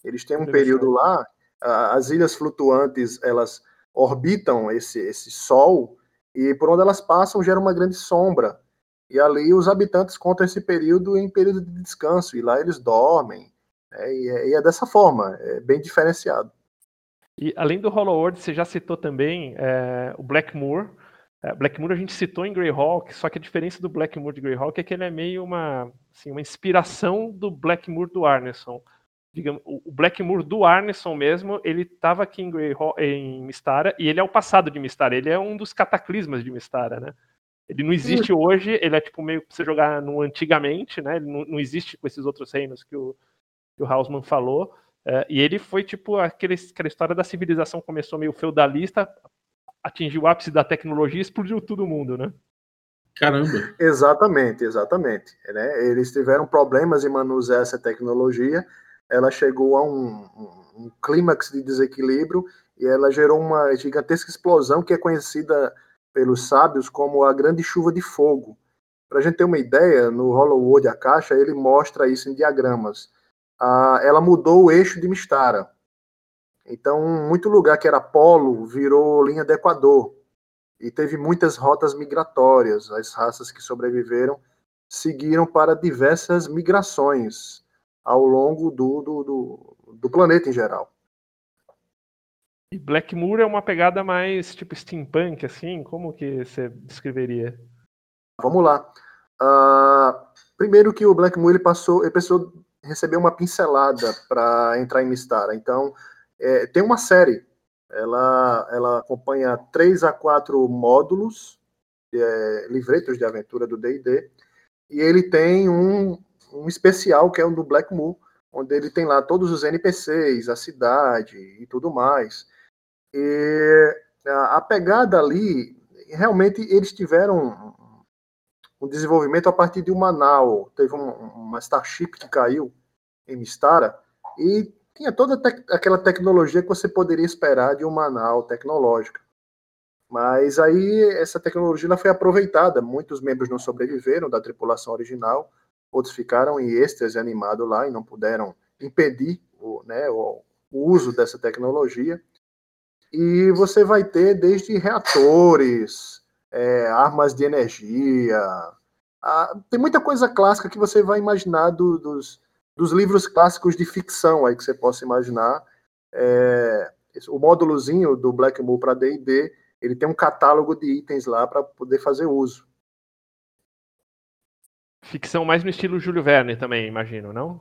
Eles têm um período lá as ilhas flutuantes elas orbitam esse, esse sol e por onde elas passam gera uma grande sombra. E ali os habitantes contam esse período em período de descanso, e lá eles dormem. E, é, e, é, dessa forma, é bem diferenciado. E além do Hollow World, você já citou também é, o Blackmoor. É, Blackmoor a gente citou em Greyhawk, só que a diferença do Blackmoor de Greyhawk é que ele é meio uma, assim, uma inspiração do Blackmoor do Arneson digamos, o Blackmoor do Arneson mesmo, ele estava aqui em, em Mistara e ele é o passado de Mistara, ele é um dos cataclismas de Mistara, né? Ele não existe hoje, ele é tipo meio pra você jogar no antigamente, né? Ele não, não existe com esses outros reinos que o, que o Hausmann falou. É, e ele foi tipo aquele, aquela história da civilização começou meio feudalista, atingiu o ápice da tecnologia e explodiu todo mundo, né? Caramba! Exatamente, exatamente. Né? Eles tiveram problemas em manusear essa tecnologia ela chegou a um, um, um clímax de desequilíbrio e ela gerou uma gigantesca explosão que é conhecida pelos sábios como a grande chuva de fogo. Para a gente ter uma ideia, no Hollow World a caixa ele mostra isso em diagramas. Ah, ela mudou o eixo de Mistara. Então, muito lugar que era polo virou linha do Equador. E teve muitas rotas migratórias. As raças que sobreviveram seguiram para diversas migrações ao longo do, do, do, do planeta em geral. E Blackmoor é uma pegada mais tipo steampunk, assim? Como que você descreveria? Vamos lá. Uh, primeiro que o Blackmoor ele passou, ele pensou receber uma pincelada para entrar em Mistara. Então, é, tem uma série. Ela, ela acompanha três a quatro módulos, é, livretos de aventura do D&D, e ele tem um, um especial que é o do Blackmoor, onde ele tem lá todos os NPCs, a cidade e tudo mais. E a, a pegada ali, realmente eles tiveram um desenvolvimento a partir de uma nau, teve um, uma Starship que caiu em Mistara e tinha toda te aquela tecnologia que você poderia esperar de uma nau tecnológica. Mas aí essa tecnologia foi aproveitada, muitos membros não sobreviveram da tripulação original outros ficaram em êxtase animado lá e não puderam impedir o, né, o, o uso dessa tecnologia. E você vai ter desde reatores, é, armas de energia, Ah, tem muita coisa clássica que você vai imaginar do, dos, dos livros clássicos de ficção aí que você possa imaginar. É, o módulozinho do Blackmoor para D&D, ele tem um catálogo de itens lá para poder fazer uso. Ficção mais no estilo Júlio Verne também, imagino, não?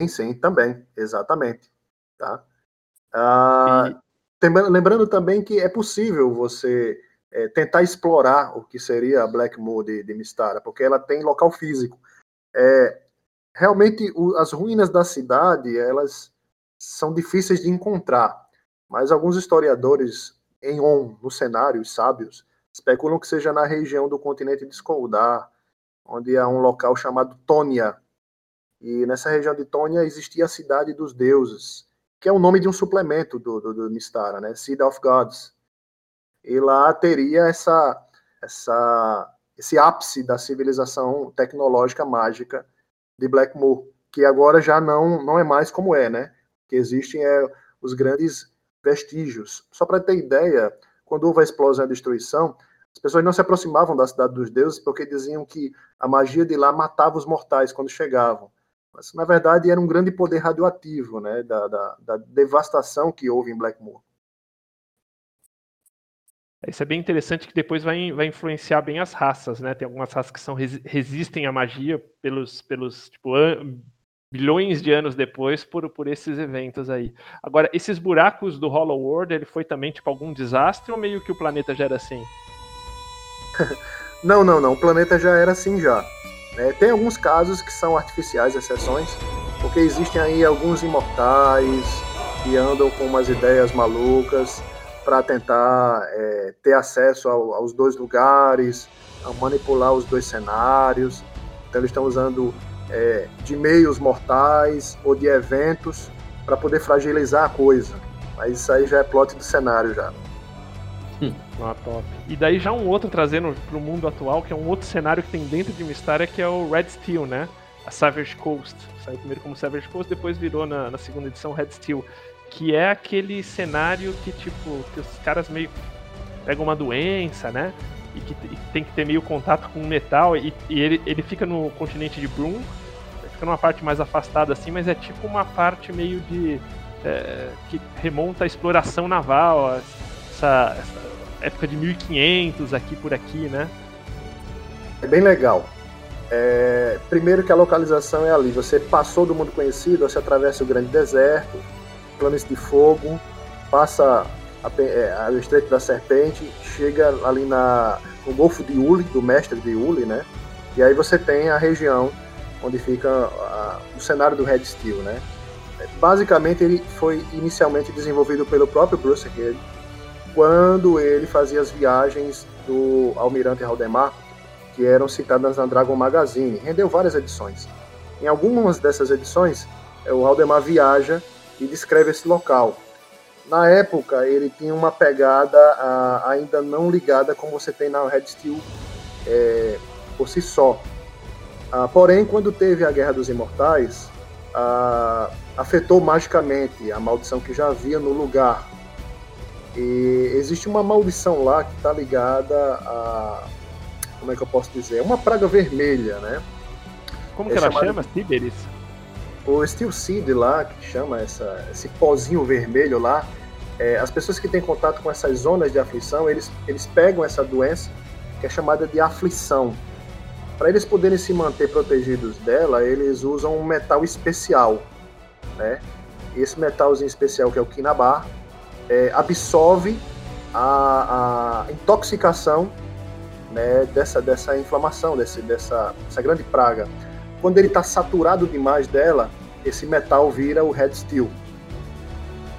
Sim, sim, também, exatamente. Tá? Ah, e... Lembrando também que é possível você é, tentar explorar o que seria a Blackmoor de, de Mistara, porque ela tem local físico. É, realmente, o, as ruínas da cidade, elas são difíceis de encontrar, mas alguns historiadores em On, no cenário, os sábios, especulam que seja na região do continente de Skoldar, onde há um local chamado Tônia. E nessa região de Tônia existia a cidade dos deuses, que é o nome de um suplemento do, do, do Mistara, né? Seed of Gods. E lá teria essa, essa, esse ápice da civilização tecnológica mágica de Blackmoor, que agora já não, não é mais como é, né? Que existem é, os grandes vestígios. Só para ter ideia, quando houve a explosão e a destruição, as pessoas não se aproximavam da cidade dos deuses porque diziam que a magia de lá matava os mortais quando chegavam. Mas, na verdade, era um grande poder radioativo, né, da, da, da devastação que houve em Blackmoor. Isso é bem interessante que depois vai, vai influenciar bem as raças, né? Tem algumas raças que são, resistem à magia pelos, pelos tipo, bilhões de anos depois por, por esses eventos aí. Agora, esses buracos do Hollow World, ele foi também tipo algum desastre ou meio que o planeta já era assim? não, não, não. O planeta já era assim já. É, tem alguns casos que são artificiais, exceções, porque existem aí alguns imortais que andam com umas ideias malucas para tentar é, ter acesso ao, aos dois lugares, a manipular os dois cenários. Então eles estão usando é, de meios mortais ou de eventos para poder fragilizar a coisa. Mas isso aí já é plot do cenário já. Hum. Ah, top. E daí já um outro trazendo para o mundo atual, que é um outro cenário que tem dentro de uma história, que é o Red Steel, né? A Savage Coast. Saiu primeiro como Savage Coast, depois virou na, na segunda edição Red Steel. Que é aquele cenário que, tipo, que os caras meio pegam uma doença, né? e que tem que ter meio contato com o metal, e, e ele, ele fica no continente de Brum, fica numa parte mais afastada assim, mas é tipo uma parte meio de. É, que remonta à exploração naval, essa, essa, época de 1500 aqui por aqui, né? É bem legal. É, primeiro que a localização é ali, você passou do mundo conhecido, você atravessa o grande deserto, planos de fogo, passa a, é, o Estreito da Serpente, chega ali na, no Golfo de Uli, do mestre de Uli, né? E aí você tem a região onde fica a, o cenário do Red Steel, né? Basicamente ele foi inicialmente desenvolvido pelo próprio Bruce Head, quando ele fazia as viagens do Almirante Haldemar, que eram citadas na Dragon Magazine. Rendeu várias edições. Em algumas dessas edições, o Haldemar viaja e descreve esse local. Na época, ele tinha uma pegada a, ainda não ligada como você tem na Red Steel é, por si só. Ah, porém, quando teve a Guerra dos Imortais, ah, afetou magicamente a maldição que já havia no lugar. E existe uma maldição lá que está ligada a. Como é que eu posso dizer? Uma praga vermelha, né? Como é que ela chama? Tiberis? O Steel Seed lá, que chama essa, esse pozinho vermelho lá, é, as pessoas que têm contato com essas zonas de aflição, eles, eles pegam essa doença, que é chamada de aflição. Para eles poderem se manter protegidos dela, eles usam um metal especial, né? E esse metalzinho especial, que é o Kinabar, é, absorve a, a intoxicação né, dessa, dessa inflamação, desse, dessa, dessa grande praga. Quando ele está saturado demais dela, esse metal vira o red steel.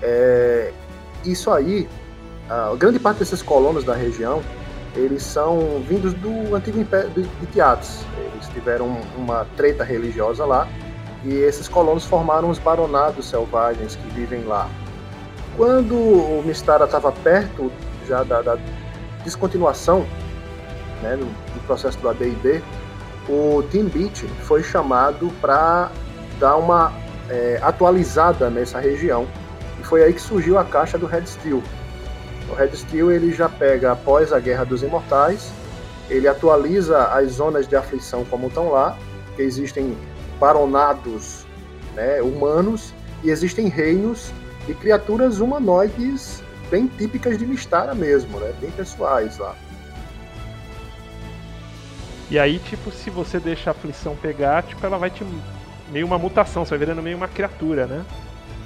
É, isso aí, a grande parte desses colonos da região, eles são vindos do antigo Império de, Teatros. Eles tiveram uma treta religiosa lá e esses colonos formaram os baronados selvagens que vivem lá. Quando o Mistara estava perto já da, da descontinuação né, do processo do AD&D, o Team Beach foi chamado para dar uma é, atualizada nessa região. E foi aí que surgiu a caixa do Red Steel. O Red Steel ele já pega após a Guerra dos Imortais ele atualiza as zonas de aflição como estão lá, que existem baronados né, humanos e existem reinos de criaturas humanoides bem típicas de Mistara mesmo, né, bem pessoais lá. E aí, tipo, se você deixa a aflição pegar, tipo, ela vai te. meio uma mutação, você vai virando meio uma criatura, né?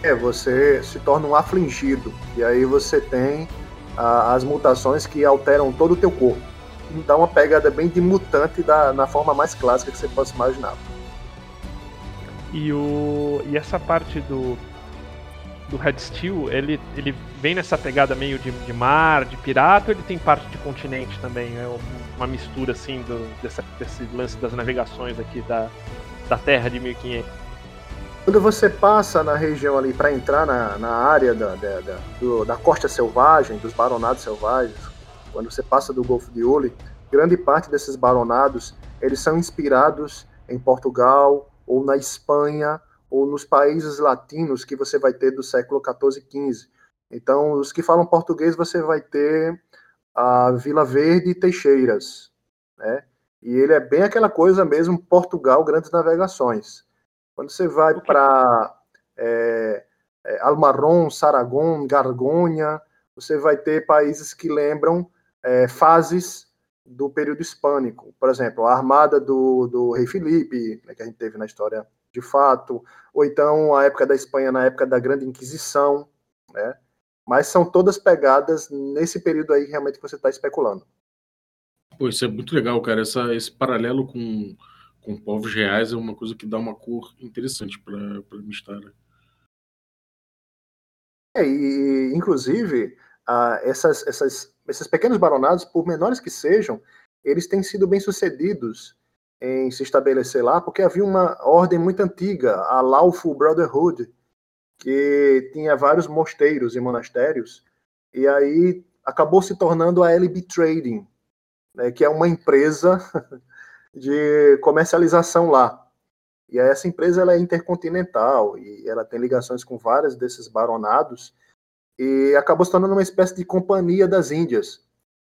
É, você se torna um afligido. E aí você tem ah, as mutações que alteram todo o teu corpo. Dá uma pegada bem de mutante da, na forma mais clássica que você possa imaginar. E, o, e essa parte do, do Red Steel, ele, ele vem nessa pegada meio de, de mar, de pirata, ou ele tem parte de continente também? É uma mistura assim do, dessa, desse lance das navegações aqui da, da Terra de 1500. Quando você passa na região ali para entrar na, na área da, da, da, do, da costa selvagem, dos baronados selvagens, quando você passa do Golfo de Uli, grande parte desses baronados eles são inspirados em Portugal ou na Espanha ou nos países latinos que você vai ter do século 14 e 15. Então, os que falam português você vai ter a Vila Verde e Teixeiras, né? E ele é bem aquela coisa mesmo, Portugal, grandes navegações. Quando você vai para é, é, Almarron, Saragon, Gargonha, você vai ter países que lembram é, fases do período hispânico. Por exemplo, a armada do, do rei Felipe, né, que a gente teve na história de fato, ou então a época da Espanha, na época da Grande Inquisição, né? Mas são todas pegadas nesse período aí realmente que você está especulando. Pô, isso é muito legal, cara. Essa, esse paralelo com, com povos reais é uma coisa que dá uma cor interessante para Mistara. É, e inclusive, uh, essas, essas, esses pequenos baronados, por menores que sejam, eles têm sido bem sucedidos em se estabelecer lá, porque havia uma ordem muito antiga, a Lawful Brotherhood, que tinha vários mosteiros e monastérios, e aí acabou se tornando a LB Trading, né, que é uma empresa de comercialização lá. E essa empresa ela é intercontinental e ela tem ligações com vários desses baronados e acabou se tornando uma espécie de companhia das Índias.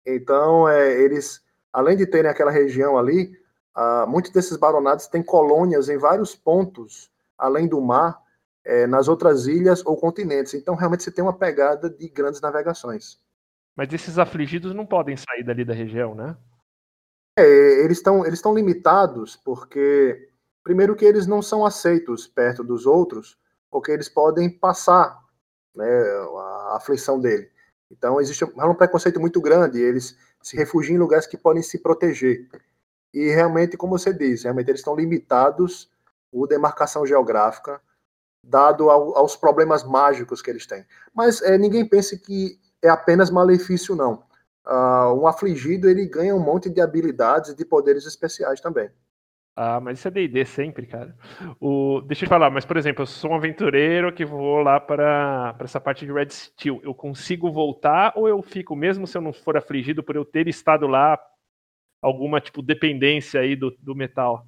Então, é, eles, além de terem aquela região ali, uh, muitos desses baronados têm colônias em vários pontos além do mar, é, nas outras ilhas ou continentes. Então, realmente, você tem uma pegada de grandes navegações. Mas esses afligidos não podem sair dali da região, né? É, eles estão eles limitados porque, primeiro, que eles não são aceitos perto dos outros, porque eles podem passar né, a aflição dele. Então, existe um preconceito muito grande, eles se refugiam em lugares que podem se proteger. E realmente, como você diz, realmente eles estão limitados por demarcação geográfica, dado ao, aos problemas mágicos que eles têm. Mas é, ninguém pense que é apenas malefício, não. Uh, um afligido ele ganha um monte de habilidades e de poderes especiais também. Ah, mas isso é D&D sempre, cara. O... Deixa eu te falar, mas por exemplo, eu sou um aventureiro que vou lá para, essa parte de Red Steel. Eu consigo voltar ou eu fico, mesmo se eu não for afligido por eu ter estado lá, alguma tipo dependência aí do, do metal?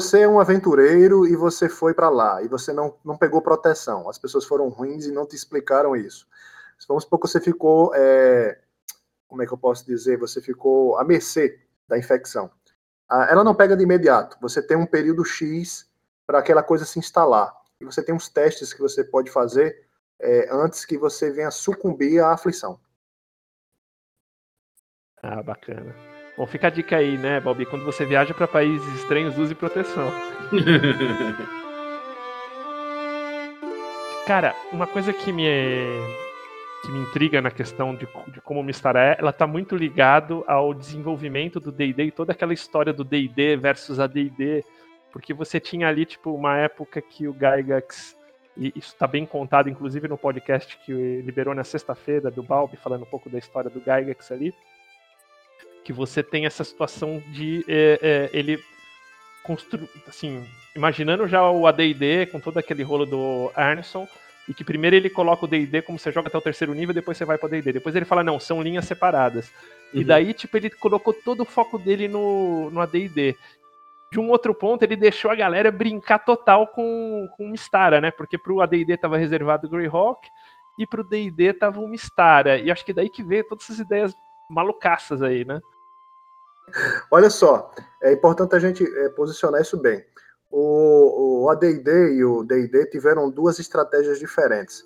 Você é um aventureiro e você foi para lá e você não, não pegou proteção. As pessoas foram ruins e não te explicaram isso. Vamos supor que você ficou, é, como é que eu posso dizer? Você ficou à mercê da infecção. Ah, ela não pega de imediato. Você tem um período X para aquela coisa se instalar. E você tem uns testes que você pode fazer é, antes que você venha sucumbir à aflição. Ah, bacana. Bom, fica a dica aí, né, Bob? Quando você viaja para países estranhos, use proteção. Cara, uma coisa que me que me intriga na questão de, de como Mistar é, ela está muito ligado ao desenvolvimento do D&D e toda aquela história do D&D versus a D&D, porque você tinha ali tipo uma época que o Gygax e isso está bem contado, inclusive no podcast que liberou na sexta-feira do Balbi, falando um pouco da história do Gygax ali que você tem essa situação de é, é, ele construir, assim, imaginando já o AD&D com todo aquele rolo do Arneson, e que primeiro ele coloca o D&D como você joga até o terceiro nível, depois você vai para D&D. Depois ele fala, não, são linhas separadas. Uhum. E daí, tipo, ele colocou todo o foco dele no, no AD&D. De um outro ponto, ele deixou a galera brincar total com, com Mistara, né? Porque pro AD&D tava reservado o Greyhawk, e pro D&D tava o Mistara. E acho que daí que veio todas essas ideias malucaças aí, né? Olha só, é importante a gente é, posicionar isso bem. O, o AD&D e o D&D tiveram duas estratégias diferentes.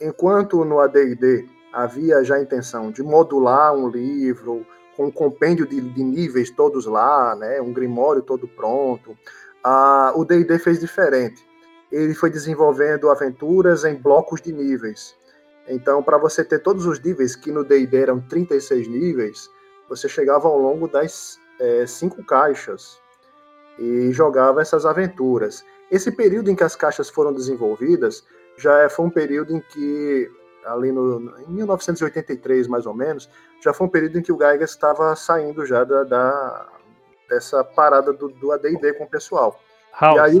Enquanto no AD&D havia já a intenção de modular um livro com um compêndio de, de níveis todos lá, né, um grimório todo pronto, a, o D&D fez diferente. Ele foi desenvolvendo aventuras em blocos de níveis. Então, para você ter todos os níveis, que no D&D eram 36 níveis, você chegava ao longo das é, cinco caixas e jogava essas aventuras. Esse período em que as caixas foram desenvolvidas já é, foi um período em que, ali no, em 1983 mais ou menos, já foi um período em que o Geiger estava saindo já da, da dessa parada do, do AD&D com o pessoal. House, e aí,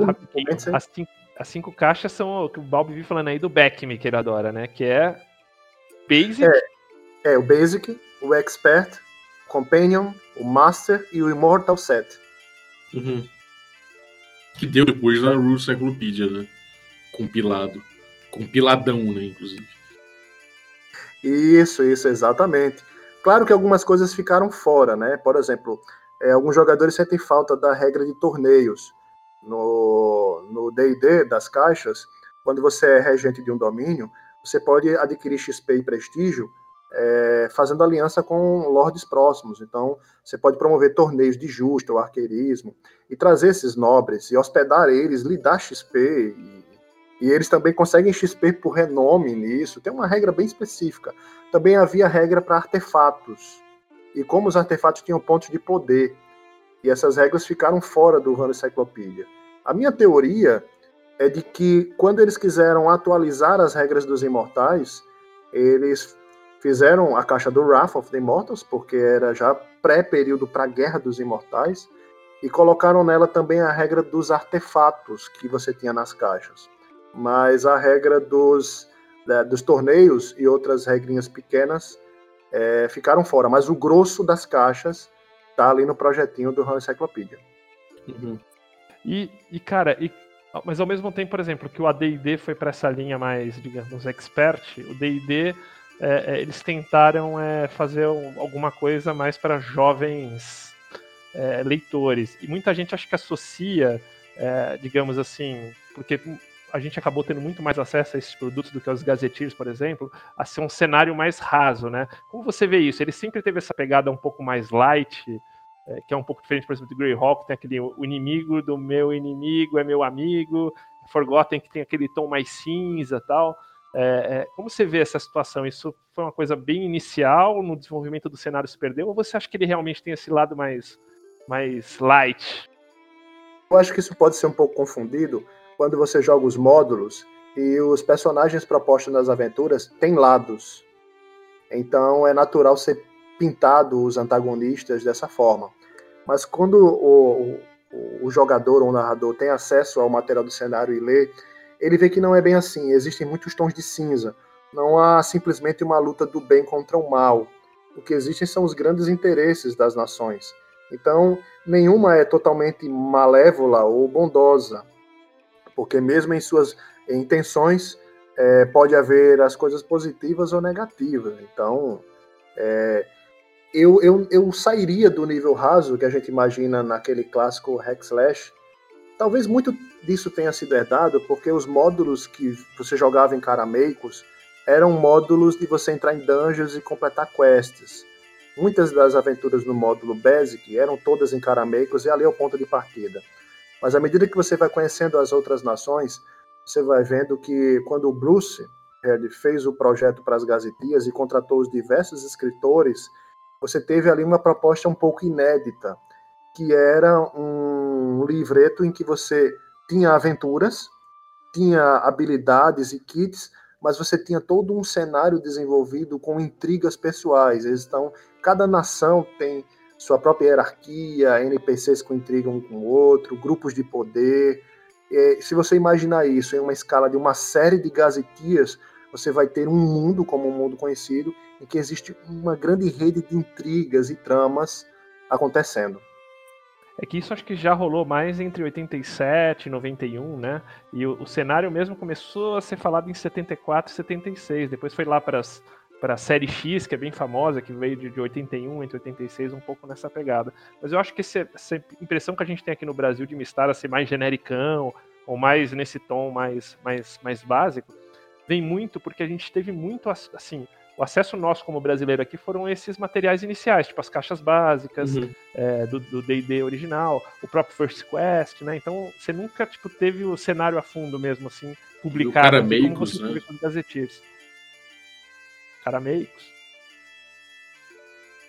as, cinco, as, cinco, caixas são o que o Balbi vive falando aí do Beckme, que ele adora, né? Que é Basic. É, é o Basic, o Expert, Companion, o Master e o Immortal Set. Uhum. Que deu depois na Rule Cyclopedia, né? Compilado. Compiladão, né, inclusive. Isso, isso, exatamente. Claro que algumas coisas ficaram fora, né? Por exemplo, é, alguns jogadores sentem falta da regra de torneios. No D&D das caixas, quando você é regente de um domínio, você pode adquirir XP e prestígio é, fazendo aliança com lordes próximos. Então, você pode promover torneios de justa ou arqueirismo e trazer esses nobres e hospedar eles, lhe dar XP. E, e, eles também conseguem XP por renome nisso. Tem uma regra bem específica. Também havia regra para artefatos. E como os artefatos tinham pontos de poder. E essas regras ficaram fora do Run Encyclopedia. A minha teoria é de que quando eles quiseram atualizar as regras dos imortais, eles fizeram a caixa do Wrath of the Immortals, porque era já pré-período para a Guerra dos Imortais, e colocaram nela também a regra dos artefatos que você tinha nas caixas. Mas a regra dos, dos torneios e outras regrinhas pequenas é, ficaram fora. Mas o grosso das caixas tá ali no projetinho do Run Encyclopedia. Uhum. E, e, cara, e, mas ao mesmo tempo, por exemplo, que o AD&D foi para essa linha mais, digamos, expert, o D&D é, é, eles tentaram é, fazer alguma coisa mais para jovens é, leitores. E muita gente acho que associa, é, digamos assim, porque a gente acabou tendo muito mais acesso a esses produtos do que aos gazeteiros, por exemplo, a ser um cenário mais raso, né? Como você vê isso? Ele sempre teve essa pegada um pouco mais light, é, que é um pouco diferente, por exemplo, do Greyhawk, tem aquele o inimigo do meu inimigo é meu amigo, Forgotten que tem aquele tom mais cinza tal. É, é, como você vê essa situação? Isso foi uma coisa bem inicial no desenvolvimento do cenário se perdeu? Ou você acha que ele realmente tem esse lado mais, mais light? Eu acho que isso pode ser um pouco confundido quando você joga os módulos e os personagens propostos nas aventuras têm lados. Então é natural ser pintado os antagonistas dessa forma. Mas quando o, o, o jogador ou o narrador tem acesso ao material do cenário e lê ele vê que não é bem assim, existem muitos tons de cinza. Não há simplesmente uma luta do bem contra o mal. O que existem são os grandes interesses das nações. Então, nenhuma é totalmente malévola ou bondosa, porque mesmo em suas intenções é, pode haver as coisas positivas ou negativas. Então, é, eu, eu, eu sairia do nível raso que a gente imagina naquele clássico hack slash, Talvez muito disso tenha sido herdado porque os módulos que você jogava em Carameicos eram módulos de você entrar em dungeons e completar quests. Muitas das aventuras no módulo Basic eram todas em Carameicos e ali é o ponto de partida. Mas à medida que você vai conhecendo as outras nações, você vai vendo que quando o Bruce ele fez o projeto para as Gazetias e contratou os diversos escritores, você teve ali uma proposta um pouco inédita que era um livreto em que você tinha aventuras, tinha habilidades e kits, mas você tinha todo um cenário desenvolvido com intrigas pessoais. Então, cada nação tem sua própria hierarquia, NPCs que intrigam um com o outro, grupos de poder. E, se você imaginar isso em uma escala de uma série de gazetias, você vai ter um mundo como um mundo conhecido, em que existe uma grande rede de intrigas e tramas acontecendo. É que isso acho que já rolou mais entre 87 e 91, né? E o, o cenário mesmo começou a ser falado em 74 e 76. Depois foi lá para para a série X, que é bem famosa, que veio de, de 81 entre 86, um pouco nessa pegada. Mas eu acho que esse, essa impressão que a gente tem aqui no Brasil de Mistara ser mais genericão, ou mais nesse tom mais, mais, mais básico, vem muito porque a gente teve muito, assim, o acesso nosso como brasileiro aqui foram esses materiais iniciais, tipo as caixas básicas uhum. é, do D&D original, o próprio First Quest, né? Então você nunca tipo teve o cenário a fundo mesmo assim publicado, assim, como você né? gazeteiros. Carameicos.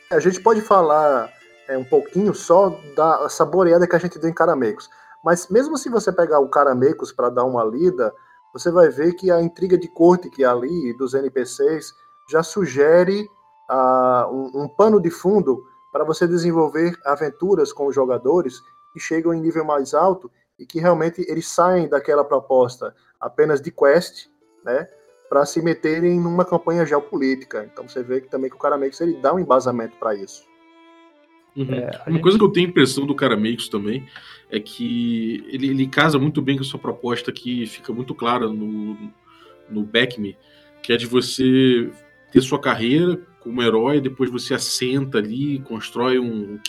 A gente pode falar é, um pouquinho só da saboreada que a gente deu em Carameicos. Mas mesmo se você pegar o Carameicos para dar uma lida, você vai ver que a intriga de corte que há ali dos NPCs já sugere uh, um, um pano de fundo para você desenvolver aventuras com os jogadores que chegam em nível mais alto e que realmente eles saem daquela proposta apenas de quest, né, para se meterem numa campanha geopolítica. Então você vê que também que o Caramix ele dá um embasamento para isso. Uhum. É, Uma gente... coisa que eu tenho impressão do Caramix também é que ele, ele, casa muito bem com a sua proposta que fica muito clara no, no Back Me, que é de você ter sua carreira como herói, depois você assenta ali, constrói um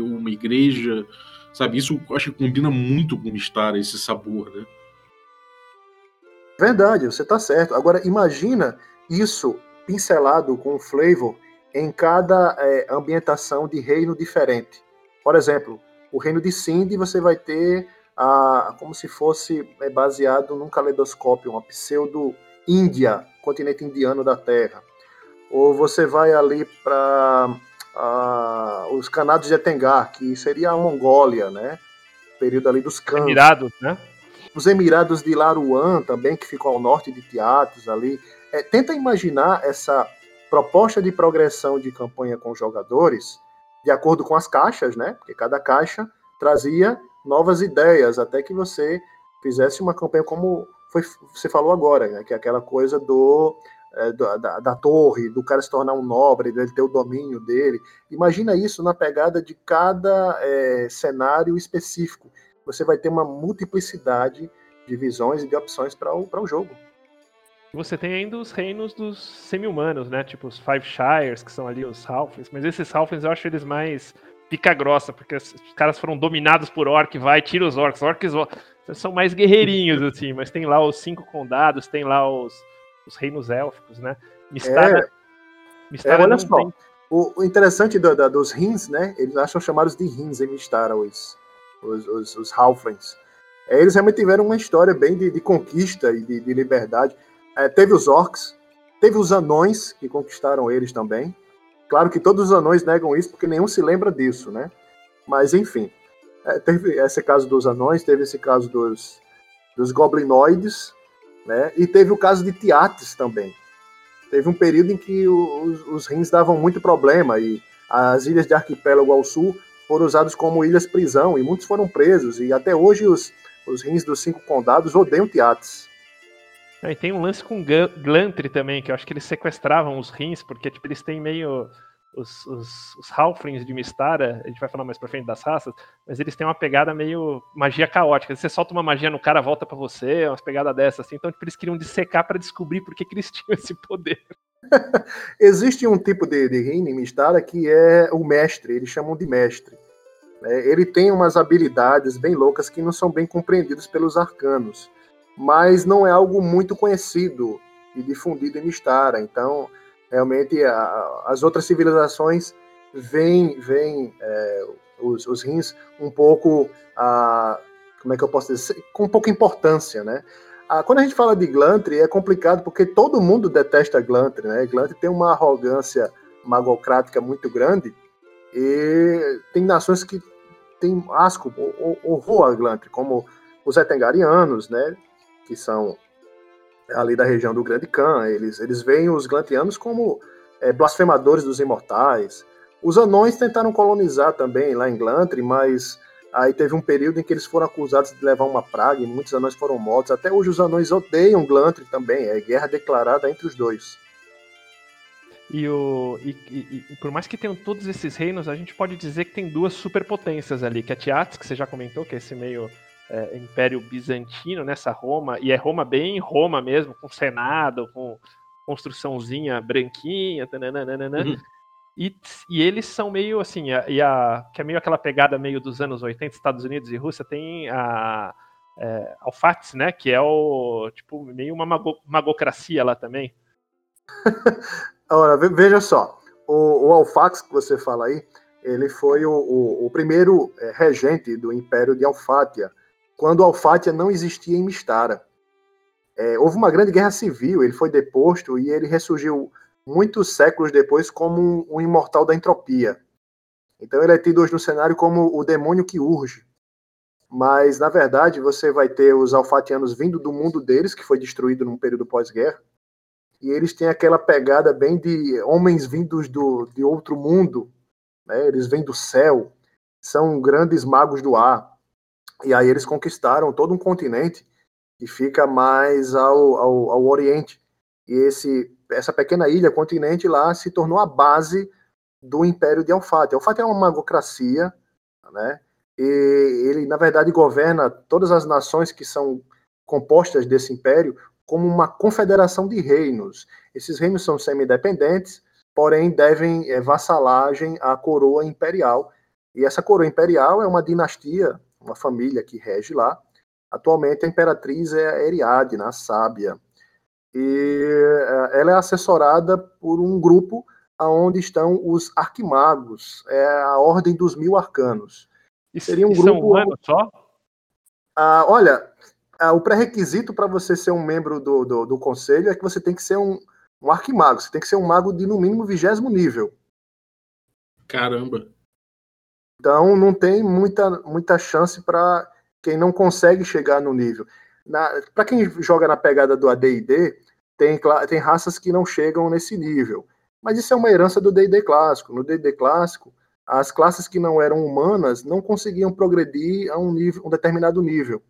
ou uma igreja, sabe? Isso acho que combina muito com o Star, esse sabor, né? Verdade, você tá certo. Agora imagina isso pincelado com o flavor em cada é, ambientação de reino diferente. Por exemplo, o reino de Cindy você vai ter a, como se fosse é, baseado num caleidoscópio, uma pseudo Índia, continente indiano da Terra ou você vai ali para uh, os canados de Etengar, que seria a Mongólia, né? período ali dos Kans. Emirados, né? Os Emirados de Laruan também, que ficam ao norte de Teatros ali. É, tenta imaginar essa proposta de progressão de campanha com os jogadores, de acordo com as caixas, né? Porque cada caixa trazia novas ideias, até que você fizesse uma campanha como foi, você falou agora, né? que é aquela coisa do é, da, da, torre, do cara se tornar um nobre, dele ter o domínio dele. Imagina isso na pegada de cada é, cenário específico. Você vai ter uma multiplicidade de visões e de opções para o, o jogo. Você tem ainda os reinos dos semi-humanos, né? Tipo os Five Shires, que são ali os Halflings. Mas esses Halflings eu acho eles mais pica grossa, porque os caras foram dominados por orc, vai, tira os orcs. Orcs são mais guerreirinhos, assim, mas tem lá os cinco condados, tem lá os, os reinos élficos, né? Mistara, é, Mistara é, olha só, tem... o, o, interessante do, da, dos rins, né? Eles acham chamados de rins em Mistara, os, os, os, os Halflings. É, eles realmente tiveram uma história bem de, de conquista e de, de liberdade. É, teve os orcs, teve os anões que conquistaram eles também. Claro que todos os anões negam isso porque nenhum se lembra disso, né? Mas enfim, é, teve esse caso dos anões, teve esse caso dos, dos goblinoides, né? E teve o caso de Tiates também. Teve um período em que os, os rins davam muito problema e as ilhas de arquipélago ao sul foram usadas como ilhas prisão e muitos foram presos. E até hoje os, os rins dos cinco condados odeiam Tiates. E tem um lance com Glantry também, que eu acho que eles sequestravam os rins, porque tipo, eles têm meio os, os, os Halflings de Mistara, a gente vai falar mais pra frente das raças, mas eles têm uma pegada meio magia caótica. Você solta uma magia no cara, volta para você, umas pegadas dessas assim. Então, tipo, eles queriam dissecar para descobrir por que, que eles tinham esse poder. Existe um tipo de, de reino em Mistara que é o mestre, eles chamam de mestre. É, ele tem umas habilidades bem loucas que não são bem compreendidas pelos arcanos, mas não é algo muito conhecido e difundido em Mistara. Então, realmente a, as outras civilizações veem, veem é, os, os, rins um pouco, a, como é que eu posso dizer, com pouca importância, né? quando a gente fala de Glantry, é complicado porque todo mundo detesta Glantry, né? Glantry tem uma arrogância magocrática muito grande e tem nações que têm asco, horror a Glantry, como os Etengarianos, né? Que são ali da região do Grande Khan. Eles, eles veem os Glantianos como é, blasfemadores dos imortais. Os anões tentaram colonizar também lá em Glantry, mas aí teve um período em que eles foram acusados de levar uma praga e muitos anões foram mortos. Até hoje os anões odeiam Glantry também, é guerra declarada entre os dois. E, o, e, e, e, por mais que tenham todos esses reinos, a gente pode dizer que tem duas superpotências ali, que é Tiates, que você já comentou, que é esse meio é, Império Bizantino, nessa Roma, e é Roma bem Roma mesmo, com Senado, com, construçãozinha branquinha, tananana, uhum. e, e eles são meio assim, a, e a, que é meio aquela pegada meio dos anos 80, Estados Unidos e Rússia, tem a é, Alfates, né, que é o, tipo, meio uma mago, magocracia lá também. Ora, veja só, o, o Alfax que você fala aí, ele foi o, o, o primeiro é, regente do Império de Alfátia, quando Alfátia não existia em Mistara. É, houve uma grande guerra civil, ele foi deposto e ele ressurgiu muitos séculos depois como um, um imortal da entropia. Então ele é tido hoje no cenário como o demônio que urge. Mas, na verdade, você vai ter os alfatianos vindo do mundo deles, que foi destruído num período pós-guerra, e eles têm aquela pegada bem de homens vindos do, de outro mundo, né? eles vêm do céu, são grandes magos do ar, e aí eles conquistaram todo um continente que fica mais ao, ao, ao oriente, e esse, essa pequena ilha, continente lá, se tornou a base do Império de Alfate. Alfate é uma magocracia, né? e ele, na verdade, governa todas as nações que são compostas desse império como uma confederação de reinos. Esses reinos são semi-independentes, porém devem é, vassalagem à coroa imperial. E essa coroa imperial é uma dinastia, uma família que rege lá. Atualmente a imperatriz é Eriadne, a sábia. E é, ela é assessorada por um grupo aonde estão os arquimagos, é a ordem dos mil arcanos. E seria um grupo são só? Ah, olha, ah, o pré-requisito para você ser um membro do, do, do, conselho é que você tem que ser um, um arquimago, você tem que ser um mago de no mínimo vigésimo nível. Caramba. Então não tem muita, muita chance para quem não consegue chegar no nível. Para quem joga na pegada do AD&D, tem, tem raças que não chegam nesse nível. Mas isso é uma herança do D&D clássico. No D&D clássico, as classes que não eram humanas não conseguiam progredir a um, nível, um determinado nível.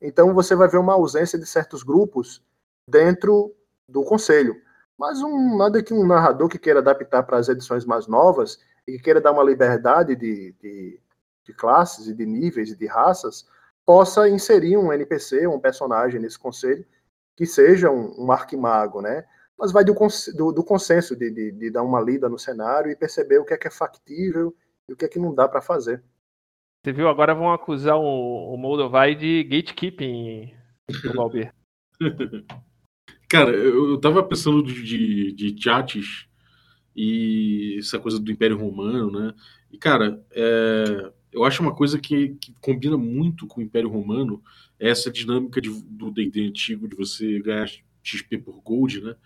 Então você vai ver uma ausência de certos grupos dentro do conselho. Mas um, nada que um narrador que queira adaptar para as edições mais novas e que queira dar uma liberdade de, de, de classes e de níveis e de raças possa inserir um NPC, um personagem nesse conselho que seja um, um arquimago, né? Mas vai do, do, do consenso de, de, de, dar uma lida no cenário e perceber o que é que é factível e o que é que não dá para fazer. Você viu, agora vão acusar o, o Moldovai de gatekeeping, o Balber. Cara, eu, tava pensando de, de, de chates e essa coisa do Império Romano, né? E, cara, é, eu acho uma coisa que, que, combina muito com o Império Romano é essa dinâmica de, do D&D antigo de você ganhar XP por Gold, né?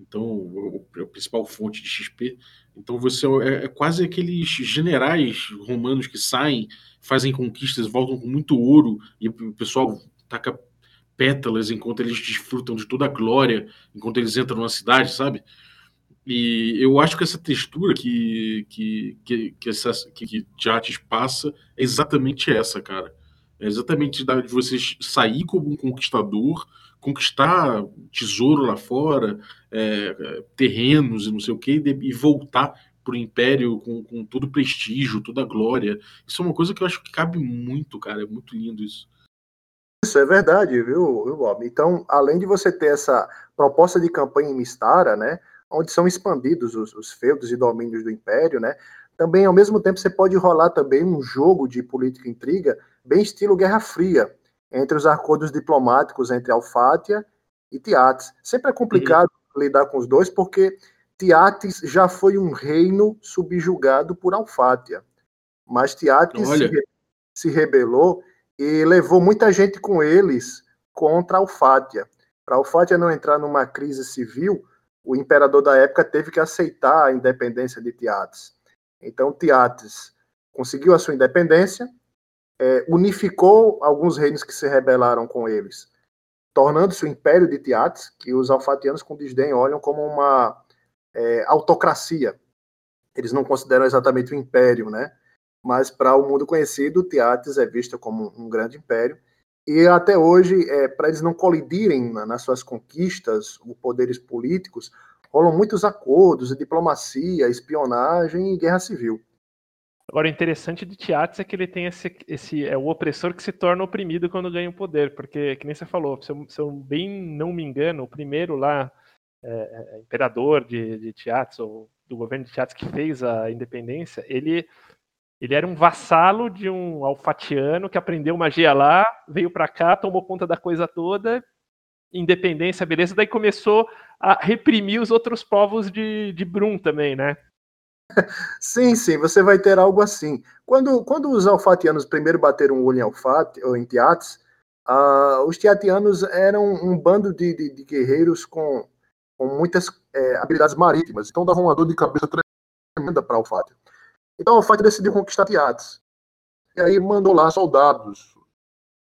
Então, a principal fonte de XP. Então, você é, é quase aqueles generais romanos que saem, fazem conquistas, voltam com muito ouro e o pessoal taca pétalas enquanto eles desfrutam de toda a glória, enquanto eles entram na cidade, sabe? E eu acho que essa textura que, que, que, que, essa, que, que passa é exatamente essa, cara. É exatamente de você sair como um conquistador, conquistar tesouro lá fora, é, terrenos e não sei o que, e voltar para o Império com, com todo o prestígio, toda a glória. Isso é uma coisa que eu acho que cabe muito, cara. É muito lindo isso. Isso é verdade, viu, Bob? Então, além de você ter essa proposta de campanha em Mistara, né, onde são expandidos os, os feudos e domínios do Império, né, também, ao mesmo tempo, você pode rolar também um jogo de política intriga, bem estilo Guerra Fria, entre os acordos diplomáticos entre Alfátia e Tiates. Sempre é complicado uhum. lidar com os dois, porque Tiates já foi um reino subjugado por Alfátia. Mas Tiates se, se, rebelou e levou muita gente com eles contra Alfátia. Para Alfátia não entrar numa crise civil, o imperador da época teve que aceitar a independência de Tiates. Então Tiates conseguiu a sua independência, é, unificou alguns reinos que se rebelaram com eles, tornando-se o Império de Tiates, que os alfatianos com desdém olham como uma é, autocracia. Eles não consideram exatamente o império, né? Mas para o mundo conhecido, Tiates é vista como um grande império. E até hoje, é, para eles não colidirem na, nas suas conquistas, os poderes políticos, rolam muitos acordos, diplomacia, espionagem e guerra civil. Agora, o interessante de Tiates é que ele tem esse, esse. É o opressor que se torna oprimido quando ganha o poder. Porque, que nem você falou, se eu, se eu bem não me engano, o primeiro lá é, é, imperador de, de Tiates, ou do governo de Tiates que fez a independência, ele, ele era um vassalo de um alfatiano que aprendeu magia lá, veio para cá, tomou conta da coisa toda, independência, beleza, daí começou a reprimir os outros povos de, de Brum também, né? Sim, sim, você vai ter algo assim. Quando, quando os alfatianos primeiro bateram o olho em Alfate, ou em Tiates, uh, os tiatianos eram um bando de, de, de guerreiros com, com muitas é, habilidades marítimas, então davam uma dor de cabeça tremenda para Alfate. Então Alfate decidiu conquistar Tiates. E aí mandou lá soldados,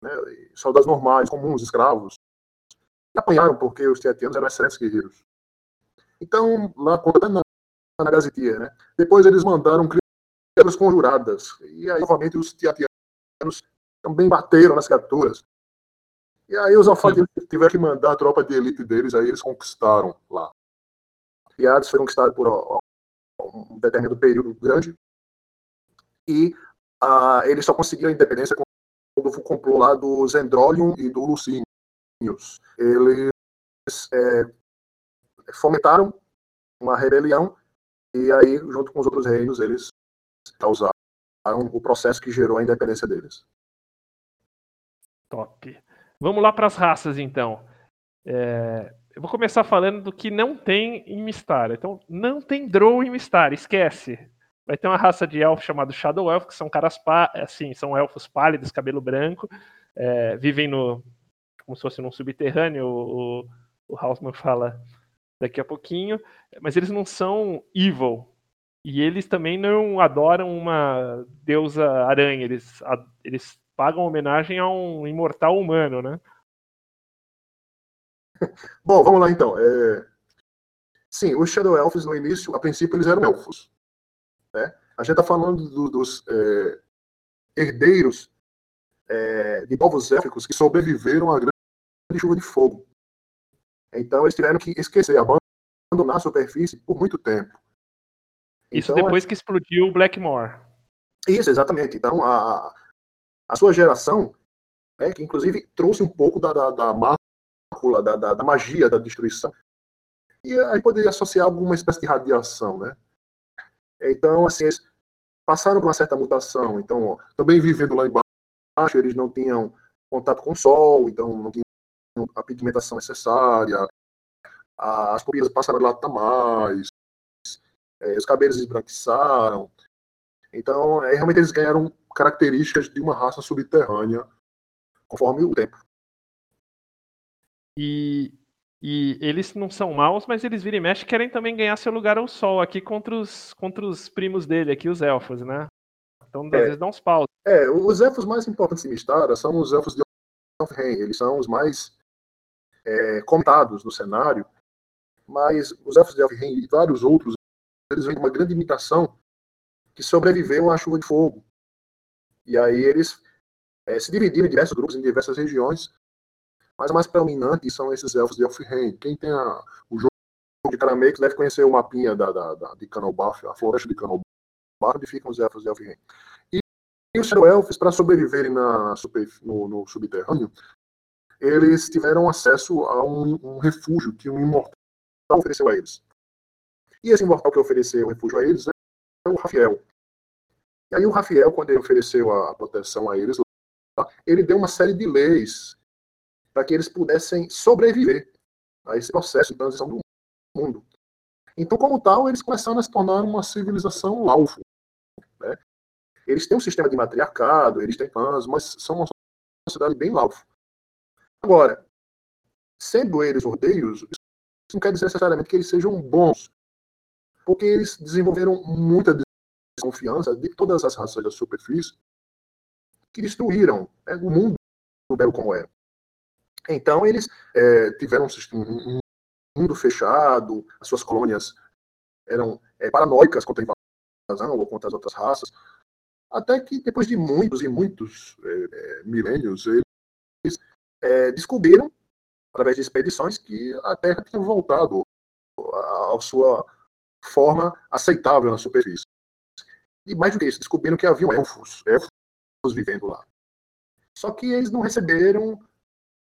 né, soldados normais, comuns, escravos. E apanharam porque os tiatianos eram excelentes guerreiros. Então, lá quando na, na Gazetia, né? Depois eles mandaram criaturas conjuradas. E aí, novamente, os tiatianos também bateram nas criaturas. E aí os alfadianos tiveram que mandar a tropa de elite deles, aí eles conquistaram lá. Hades foi conquistado por ó, um determinado período grande. E uh, eles só conseguiram a independência quando o complô lá do Zendrolium e do Lucinius. Eles é, fomentaram uma rebelião e aí, junto com os outros reinos, eles causaram o processo que gerou a independência deles. Top. Vamos lá para as raças, então. É, eu vou começar falando do que não tem em Mistara. Então, não tem Drow em Mistara, esquece. Vai ter uma raça de elfo chamado Shadow Elf, que são caras assim, são elfos pálidos, cabelo branco, é, vivem no como se fosse num subterrâneo. O, o, o Hausman fala daqui a pouquinho, mas eles não são evil. E eles também não adoram uma deusa aranha, eles, eles pagam homenagem a um imortal humano, né? Bom, vamos lá então. É... Sim, os Shadow Elves no início, a princípio, eles eram elfos. Né? A gente está falando do, dos é... herdeiros é... de povos élficos que sobreviveram à grande chuva de fogo. Então, eles tiveram que esquecer, abandonar a superfície por muito tempo. Isso então, depois que explodiu o Blackmore. Isso, exatamente. Então, a, a sua geração, né, que inclusive trouxe um pouco da, da, da mácula, da, da, da, magia da destruição, e aí poderia associar alguma espécie de radiação, né? Então, assim, eles passaram por uma certa mutação. Então, ó, também vivendo lá embaixo, eles não tinham contato com o sol, então não tinham a pigmentação necessária, as pupilas passaram a latar mais, é, os cabelos esbranquiçaram. Então, é, realmente eles ganharam características de uma raça subterrânea conforme o tempo. E, e eles não são maus, mas eles viram e mexe querem também ganhar seu lugar ao sol aqui contra os, contra os primos dele, aqui os elfos, né? Então, às é, vezes dá uns paus. É, os elfos mais importantes em Mistara são os elfos de Elfheim. Eles são os mais é, contados no cenário, mas os elfos de Elfheim e vários outros, eles vêm de uma grande imitação que sobreviveu à chuva de fogo. E aí eles é, se dividiram em diversos grupos, em diversas regiões, mas o mais predominante são esses elfos de Elfheim. Quem tem a, o jogo de Caramex deve conhecer o mapinha da, da, da, de Canobaf, a floresta de Canobaf, onde ficam os elfos de Elfheim. E, e os Elfos, para sobreviverem na, super, no, no, subterrâneo, eles tiveram acesso a um, um refúgio que um imortal ofereceu a eles. E esse imortal que ofereceu o refúgio a eles é o Rafael. E aí o Rafael, quando ele ofereceu a proteção a eles, ele deu uma série de leis para que eles pudessem sobreviver a esse processo de transição do mundo. Então, como tal, eles começaram a se tornar uma civilização laufo. Né? Eles têm um sistema de matriarcado, eles têm fãs, mas são uma sociedade bem laufo. Agora, sendo eles ordeiros, isso não quer dizer necessariamente que eles sejam bons, porque eles desenvolveram muita desconfiança de todas as raças da superfície que destruíram né, o mundo belo como era. Então, eles é, tiveram um, mundo fechado, as suas colônias eram é, paranoicas contra a invasão ou contra as outras raças, até que depois de muitos e muitos é, é milênios, eles é, descobriram, através de expedições, que a Terra tinha voltado à sua forma aceitável na superfície. E mais do que isso, descobriram que haviam elfos, elfos vivendo lá. Só que eles não receberam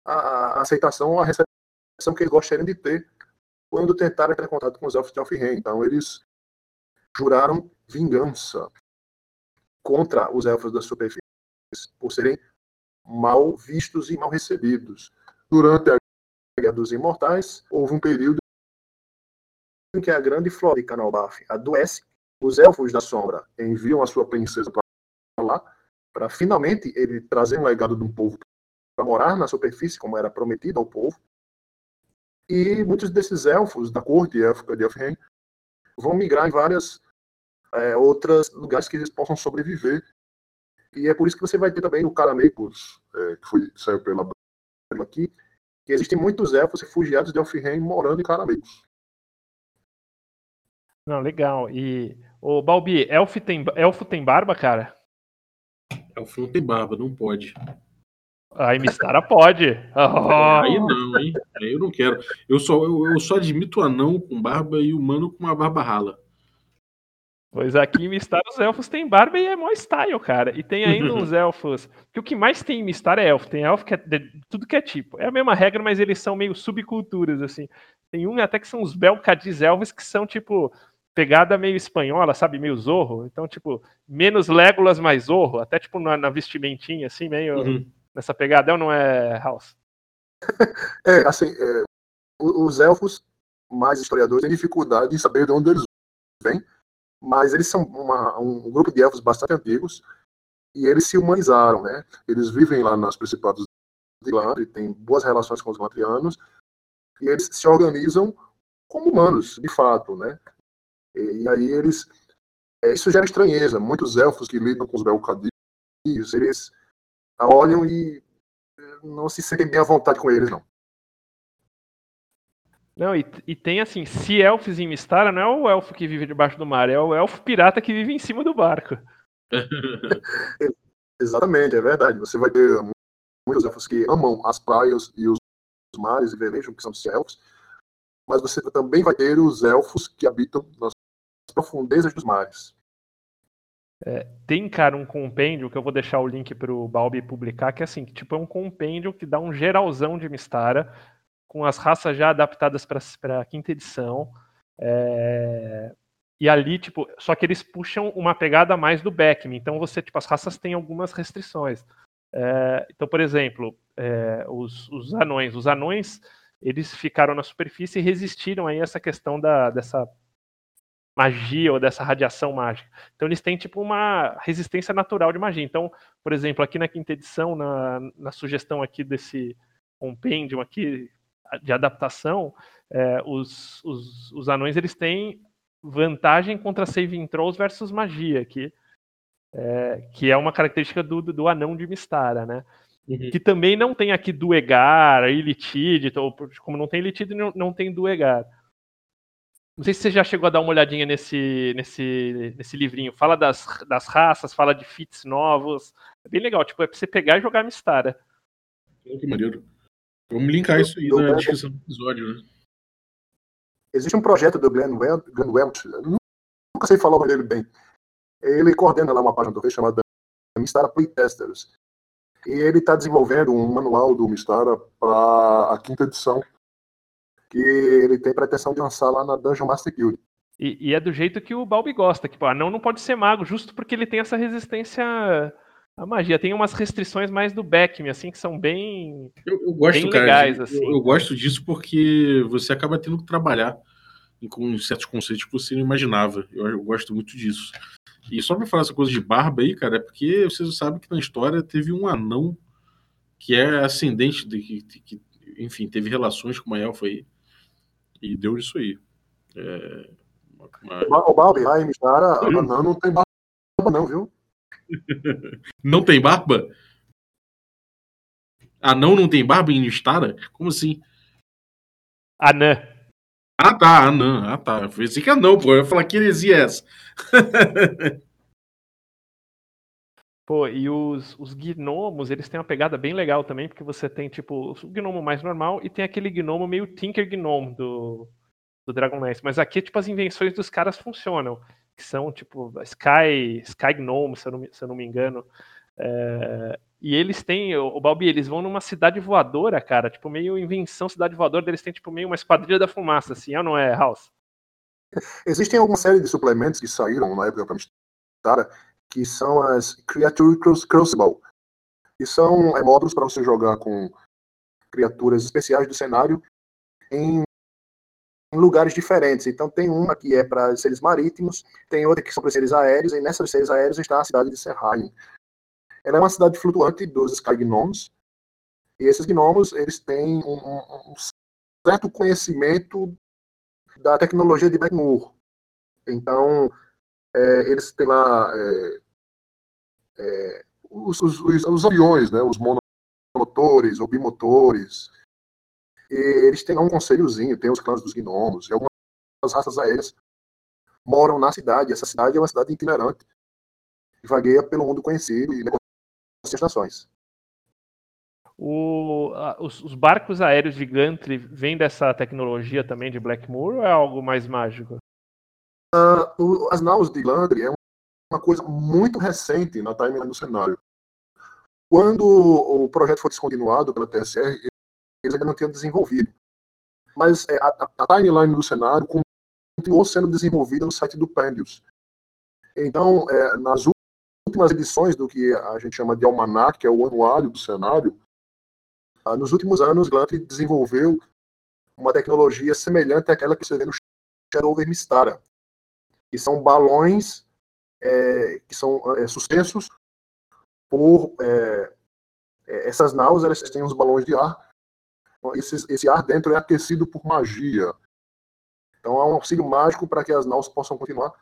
a, aceitação a recepção que eles gostariam de ter quando tentaram entrar em contato com os elfos de Elfheim. Então, eles juraram vingança contra os elfos da superfície por serem mal vistos e mal recebidos. Durante a Guerra dos Imortais, houve um período em que a grande flora de Canalbaf adoece, os elfos da sombra enviam a sua princesa para lá, para finalmente ele trazer um legado de um povo para morar na superfície, como era prometido ao povo. E muitos desses elfos da corte élfica de Elfheim vão migrar em várias é, outros lugares que eles possam sobreviver. E é por isso que você vai ter também o Caramecos, é, que foi, saiu pela aqui, que existem muitos elfos refugiados de Elfheim morando em Caramecos. Não, legal. E, o Balbi, elfo tem, elfo tem barba, cara? Elfo não tem barba, não pode. Aí Mistara pode. Oh. Aí não, hein? Aí eu não quero. Eu só, eu, eu só admito o anão com barba e o humano com uma barba rala. Pois aqui em Mistar os elfos têm barba e é mó style, cara. E tem ainda uns elfos. Que o que mais tem em Mistar é elfo. Tem elfo que é de, tudo que é tipo. É a mesma regra, mas eles são meio subculturas, assim. Tem um até que são os Belcadis elfos que são, tipo, pegada meio espanhola, sabe? Meio zorro. Então, tipo, menos Legolas, mais zorro. Até, tipo, na, na vestimentinha, assim, meio uhum. Nessa pegada. É ou não é, House? é, assim, é, os elfos, mais historiadores, têm dificuldade em saber de onde eles vêm. Mas eles são uma, um grupo de elfos bastante antigos e eles se humanizaram, né? Eles vivem lá nas Principados de Glandre, têm boas relações com os Glandrianos e eles se organizam como humanos, de fato, né? E, e aí eles. É, isso gera estranheza. Muitos elfos que lidam com os Belcadios, eles olham e é, não se sentem bem à vontade com eles, não. Não, e, e tem assim, se elfos em Mistara, não é o elfo que vive debaixo do mar, é o elfo pirata que vive em cima do barco. Exatamente, é verdade. Você vai ter muitos elfos que amam as praias e os mares e velejam, que são os elfos, mas você também vai ter os elfos que habitam nas profundezas dos mares. É, tem, cara, um compêndio que eu vou deixar o link para o Balbi publicar, que é assim, que, tipo, é um compêndio que dá um geralzão de Mistara, com as raças já adaptadas para a quinta edição. É, e ali, tipo, só que eles puxam uma pegada mais do Beckman. Então você, tipo, as raças têm algumas restrições. É, então, por exemplo, é, os, os, anões. Os anões, eles ficaram na superfície e resistiram aí a essa questão da, dessa magia ou dessa radiação mágica. Então eles têm tipo uma resistência natural de magia. Então, por exemplo, aqui na quinta edição, na, na sugestão aqui desse compêndio aqui de adaptação, é, os, os, os, anões eles têm vantagem contra saving throws versus magia, que é, que é uma característica do, do anão de Mistara, né? Uhum. Que também não tem aqui Duegar, Ilitid, então, como não tem Ilitid, não, não tem Duegar. Não sei se você já chegou a dar uma olhadinha nesse, nesse, nesse livrinho. Fala das, das raças, fala de fits novos. É bem legal, tipo, é pra você pegar e jogar Mistara. Que maneiro. Vamos linkar isso aí na descrição do episódio, né? Existe um projeto do Glenn, Glenn Welch, nunca sei falar o nome dele bem. Ele coordena lá uma página do Face chamada Mistara Playtesters. E ele está desenvolvendo um manual do Mistara para a quinta edição que ele tem pretensão de lançar lá na Dungeon Master Guild. E, e, é do jeito que o Balbi gosta, que o anão não pode ser mago, justo porque ele tem essa resistência à magia. Tem umas restrições mais do Beckme, assim, que são bem, eu, eu gosto, bem cara, legais. Eu, assim. eu, gosto disso porque você acaba tendo que trabalhar com certos conceitos que você não imaginava. Eu, eu gosto muito disso. E só pra falar essa coisa de barba aí, cara, é porque vocês sabem que na história teve um anão que é ascendente, de, que, que enfim, teve relações com uma elfa aí. E deu isso aí. É, uma... O Balbi, em Mishara, a Nanã não tem barba, não, viu? não tem barba? Anão não tem barba em Mistara? Como assim? Anã. Ah, tá, anã. Ah, tá. Eu pensei que anão, pô. Eu ia falar que heresia é essa. Pô, e os, os gnomos, eles têm uma pegada bem legal também, porque você tem, tipo, o gnomo mais normal e tem aquele gnomo meio Tinker Gnome do, do Dragonlance. Mas aqui, tipo, as invenções dos caras funcionam, que são, tipo, Sky, Sky Gnome, se eu não, se eu não me engano. É, E eles têm, o Balbi, eles vão numa cidade voadora, cara, tipo meio invenção cidade voadora, eles têm tipo meio uma esquadrilha da fumaça, assim, ou não é, House? Existem alguma série de suplementos que saíram na época Mistara, que são as Creature Crucible, que são é, módulos para você jogar com criaturas especiais do cenário em, em lugares diferentes. Então tem uma que é para seres marítimos, tem outra que são para seres aéreos, e nessas seres aéreos está a cidade de Serrain. Ela é uma cidade flutuante dos Sky Gnomes, e esses gnomos eles têm um, um, um certo conhecimento da tecnologia de Blackmoor. Então, é, eles têm lá é, é, os, os, os, aviões, né, os monomotores ou bimotores. E eles têm um conselhozinho, tem os clãs dos gnomos, e algumas raças aéreas moram na cidade. Essa cidade é uma cidade itinerante, que vagueia pelo mundo conhecido e negocia nações. O, a, os, os, barcos aéreos de Gantry vêm dessa tecnologia também de Blackmoor ou é algo mais mágico? Uh, o, as naus de Gantry é uma coisa muito recente na timeline do cenário. Quando o projeto foi descontinuado pela TSR, eles ainda não tinham desenvolvido. Mas é, a, a, timeline do cenário continuou sendo desenvolvida no site do Pendius. Então, é, nas últimas edições do que a gente chama de almanac, que é o anuário do cenário, ah, nos últimos anos, Glanty desenvolveu uma tecnologia semelhante àquela que você vê no Shadow Mistara, que são balões é, que são é, suspensos por é, é essas naus, elas têm uns balões de ar. Esse, esse ar dentro é aquecido por magia. Então há um auxílio mágico para que as naus possam continuar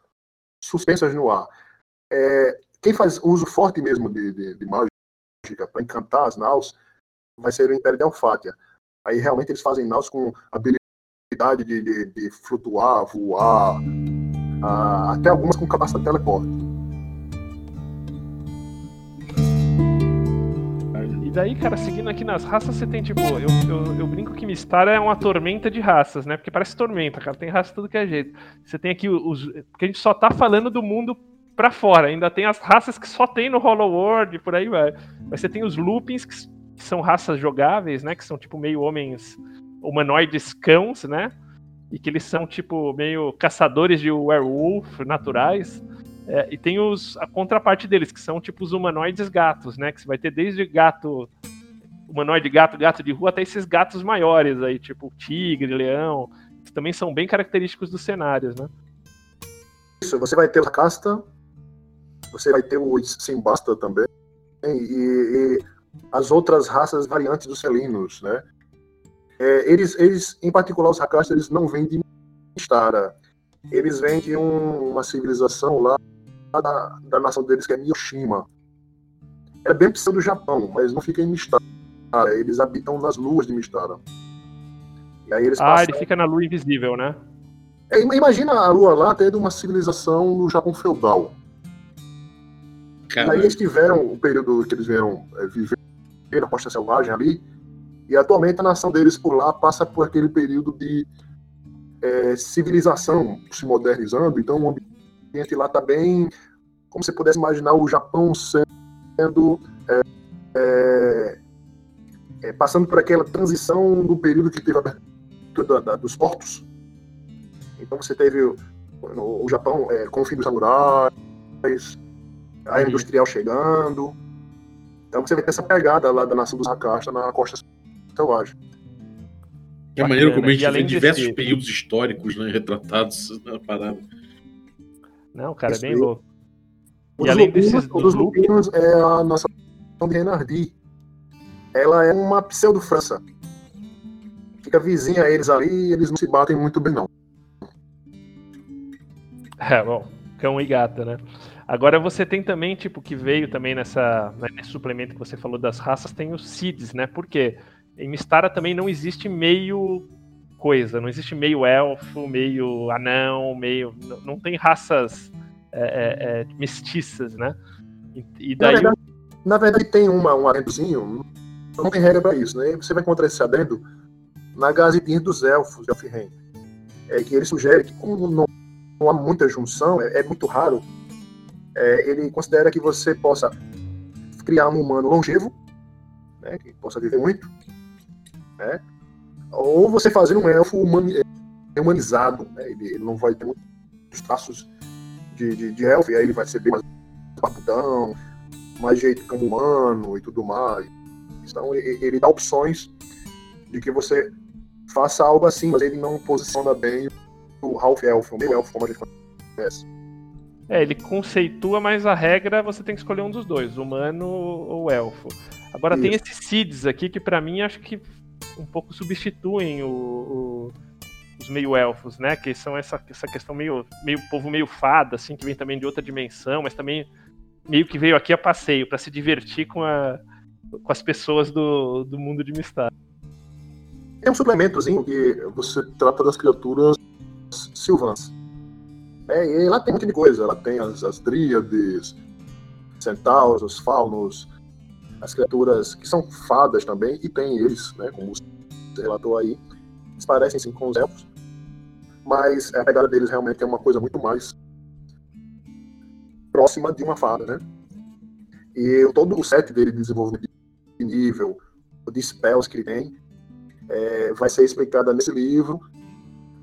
suspensas no ar. É, quem faz uso forte mesmo de, de, de mágica para encantar as naus vai ser o Império de Alfátia. Aí realmente eles fazem naus com habilidade de, de, de flutuar, voar, uh, até algumas com capacidade de teleporte. E daí, cara, seguindo aqui nas raças, você tem, tipo, eu, eu, eu brinco que Mistara é uma tormenta de raças, né? Porque parece tormenta, cara, tem raça tudo que é jeito. Você tem aqui os. Porque a gente só tá falando do mundo pra fora, ainda tem as raças que só tem no Hollow World, por aí vai. Mas você tem os loopings que que são raças jogáveis, né? Que são tipo meio homens humanoides cãos, né? E que eles são tipo meio caçadores de werewolf naturais. É, e tem os, a contraparte deles, que são tipo os humanoides gatos, né? Que você vai ter desde gato, humanoide gato, gato de rua, até esses gatos maiores aí, tipo tigre, leão, que também são bem característicos dos cenários, né? Isso, você vai ter a casta, você vai ter o Simbasta também, e, e as outras raças variantes dos felinos, né? É, eles, eles, em particular, os Hakasta, eles não vêm de Mistara. Eles vêm de um, uma civilização lá da, da, nação deles, que é Miyoshima. É bem pseudo do Japão, mas não fica em Mistara. Eles habitam nas luas de Mistara. E aí eles ah, passam... ele fica na lua invisível, né? É, imagina a lua lá tendo uma civilização no Japão feudal. Caramba. Aí eles tiveram o período que eles vieram é, viver na costa selvagem ali, e atualmente a nação deles por lá passa por aquele período de é, civilização se modernizando, então o ambiente lá está bem, como você pudesse imaginar o Japão sendo é, é, é, passando por aquela transição do período que teve a abertura da, dos portos. Então você teve o, o Japão é, com o fim dos samurais, a industrial chegando. Então você ter essa pegada lá da nação dos Hakasta na costa selvagem. É maneiro como a gente vê diversos desse... períodos históricos né, retratados na parada. Não, cara, é bem louco. E além lupinos, desses dos lupinos é a nação de Renardi. Ela é uma pseudo-França. Fica vizinha a eles ali e eles não se batem muito bem, não. É, bom, cão e gata, né? Agora você tem também, tipo, que veio também nessa, né, nesse suplemento que você falou das raças, tem os Cids, né? Porque em Mistara também não existe meio coisa, não existe meio elfo, meio anão, meio. Não tem raças é, é, é, mestiças, né? E, e daí. Na verdade, na verdade, tem uma, um adendozinho, não tem regra para isso, né? Você vai encontrar esse adendo na Gazidinha dos Elfos de Elfheim. É que ele sugere que, como não, não há muita junção, é, é muito raro é, ele considera que você possa criar um humano longevo, né, que possa viver muito, né, ou você fazer um elfo humani humanizado, né, ele, ele, não vai ter muitos traços de, de, de elfo, e aí ele vai ser bem mais barbudão, mais jeito como humano e tudo mais. Então ele, ele dá opções de que você faça algo assim, mas ele não posiciona bem o half elfo, o meio elfo como a gente conhece. É, ele conceitua, mas a regra você tem que escolher um dos dois, humano ou elfo. Agora Isso. tem esses seeds aqui que para mim acho que um pouco substituem o, o, os meio-elfos, né? Que são essa, essa questão meio, meio povo meio fada, assim, que vem também de outra dimensão, mas também meio que veio aqui a passeio para se divertir com, a, com as pessoas do, do mundo de Mistar. Tem um suplementozinho que você trata das criaturas silvãs. É, e lá tem um monte de coisa. Ela tem as, as dríades, centauros, os faunos, as criaturas que são fadas também, e tem eles, né, como você relatou aí. Eles parecem sim com os elfos, mas a pegada deles realmente é uma coisa muito mais próxima de uma fada, né? E todo o set dele de desenvolvimento de nível, de spells que ele tem, é, vai ser explicada nesse livro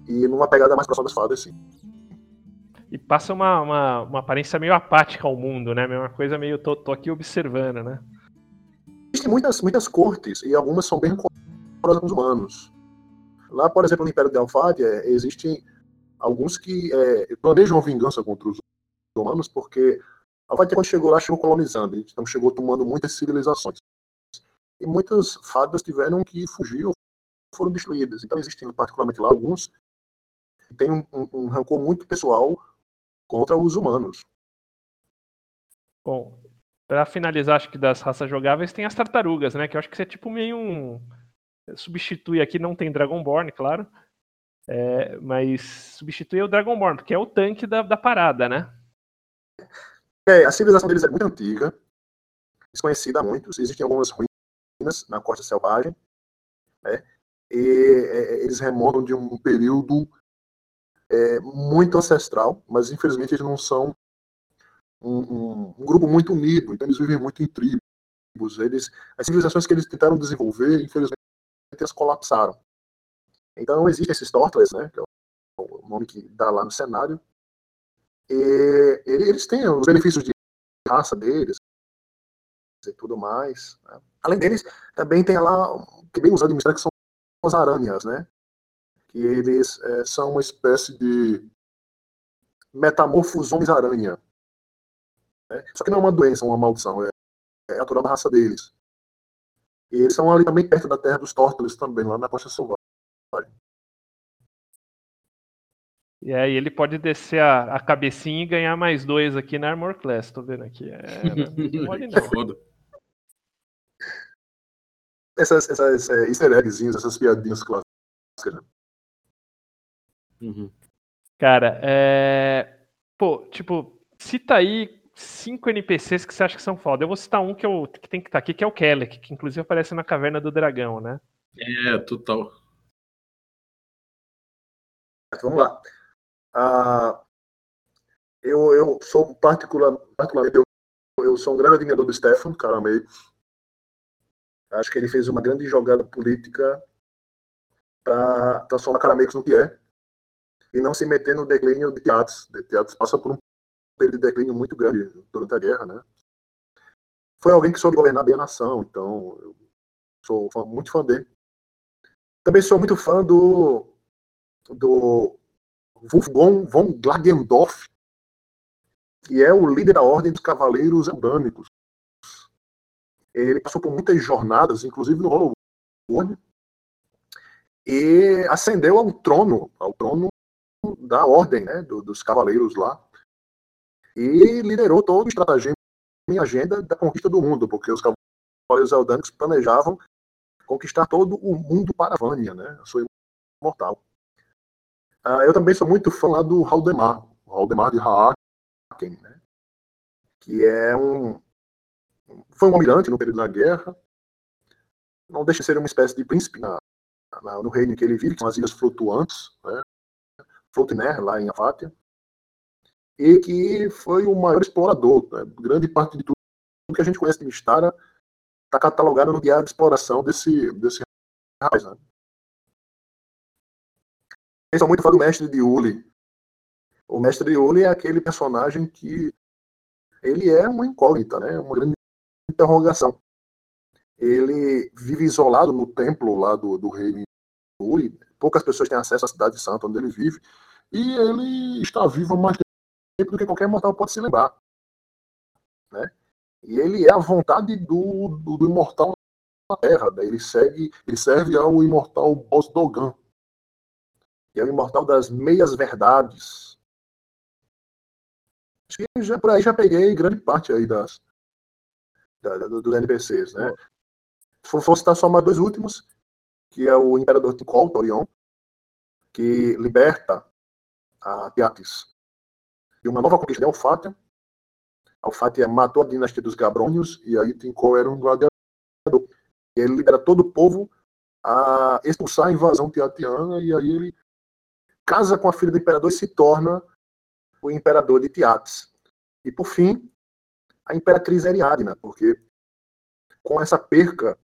e numa pegada mais próxima das fadas, sim e passa uma, uma, uma, aparência meio apática ao mundo, né? Uma coisa meio tô, tô aqui observando, né? Existem muitas, muitas cortes e algumas são bem com os humanos. Lá, por exemplo, no Império de Alfádia, existem alguns que é, planejam vingança contra os humanos, porque Alfádia, quando chegou lá, chegou colonizando, então chegou tomando muitas civilizações. E muitas fadas tiveram que fugir ou foram destruídas. Então, existem, particularmente lá, alguns que têm um, um, um rancor muito pessoal contra os humanos. Bom, para finalizar, acho que das raças jogáveis tem as tartarugas, né? Que eu acho que é tipo meio um. Substitui aqui, não tem Dragonborn, claro. É, mas substitui o Dragonborn, porque é o tanque da, da parada, né? É, a civilização deles é muito antiga, desconhecida há muitos. Existem algumas ruínas na costa selvagem, né? E é, eles remontam de um período é, muito ancestral, mas infelizmente eles não são um, um, grupo muito unido, então eles vivem muito em tribos. Eles, as civilizações que eles tentaram desenvolver, infelizmente, elas colapsaram. Então existem esses Tortless, né, que é o nome que dá lá no cenário, e eles têm os benefícios de raça deles e tudo mais. Né? Além deles, também tem lá, que é bem usado em mistério, que são as aranhas, né? que eles é, são uma espécie de metamorfos homens-aranha. Né? Só que não é uma doença, uma maldição, é, é natural da raça deles. E eles são ali também perto da terra dos Tórtoles também, lá na costa selvagem. E aí ele pode descer a, a cabecinha e ganhar mais dois aqui na Armor Class, tô vendo aqui. É, não pode não. Essas, essas é, easter eggzinhos, essas piadinhas clássicas, né? Uhum. Cara, é. Pô, tipo, cita aí cinco NPCs que você acha que são foda. Eu vou citar um que, eu, que tem que estar tá aqui, que é o Kelek, que inclusive aparece na Caverna do Dragão, né? É, total. Vamos lá. Uh, eu, eu sou particular, particularmente, eu, eu sou um grande admirador do Stefan Caramei. Acho que ele fez uma grande jogada política para transformar Carameiros no que é e não se meter no declínio de teatros. De teatros passa por um período de declínio muito grande durante a guerra, né? Foi alguém que soube governar bem a nação, então eu sou fã, muito fã dele. Também sou muito fã do do Wolfgang von Glagendorf, que é o líder da Ordem dos Cavaleiros Eudâmicos. Ele passou por muitas jornadas, inclusive no Hollow e ascendeu ao trono, ao trono da ordem né, do, dos cavaleiros lá e liderou todo o estratagema e agenda da conquista do mundo, porque os cavaleiros eldânicos planejavam conquistar todo o mundo para a Vânia, né, a sua imortal. Uh, eu também sou muito fã lá do Haldemar, o Haldemar de Haaken, né, que é um foi um almirante no período da guerra, não deixa de ser uma espécie de príncipe na, na, no reino que ele vive, que são as ilhas flutuantes, né, lá em Afátia, e que foi o maior explorador. Né? Grande parte de tudo que a gente conhece de Mistara está catalogado no diário de exploração desse, desse rapaz. Né? São muito fã do mestre de Uli. O mestre de Uli é aquele personagem que ele é uma incógnita, né? uma grande interrogação. Ele vive isolado no templo lá do, do rei Uli. Poucas pessoas têm acesso à cidade santa onde ele vive. E ele está vivo há mais do que qualquer mortal pode se lembrar. Né? E ele é a vontade do, do, do imortal na Terra. Né? Ele, segue, ele serve ao imortal Boss Dogan, que é o imortal das meias verdades. Acho que já, por aí já peguei grande parte aí das, da, dos NPCs. Né? Se for citar só mais dois últimos, que é o Imperador Tikol, Torion, que liberta a Teatis uma nova conquista de Alfátia. Alfátia matou a dinastia dos Gabrônios e aí Tinkol era um gladiador. Ele libera todo o povo a expulsar a invasão teatiana e aí ele casa com a filha do imperador e se torna o imperador de Tiates. E por fim, a imperatriz Ariadna, porque com essa perca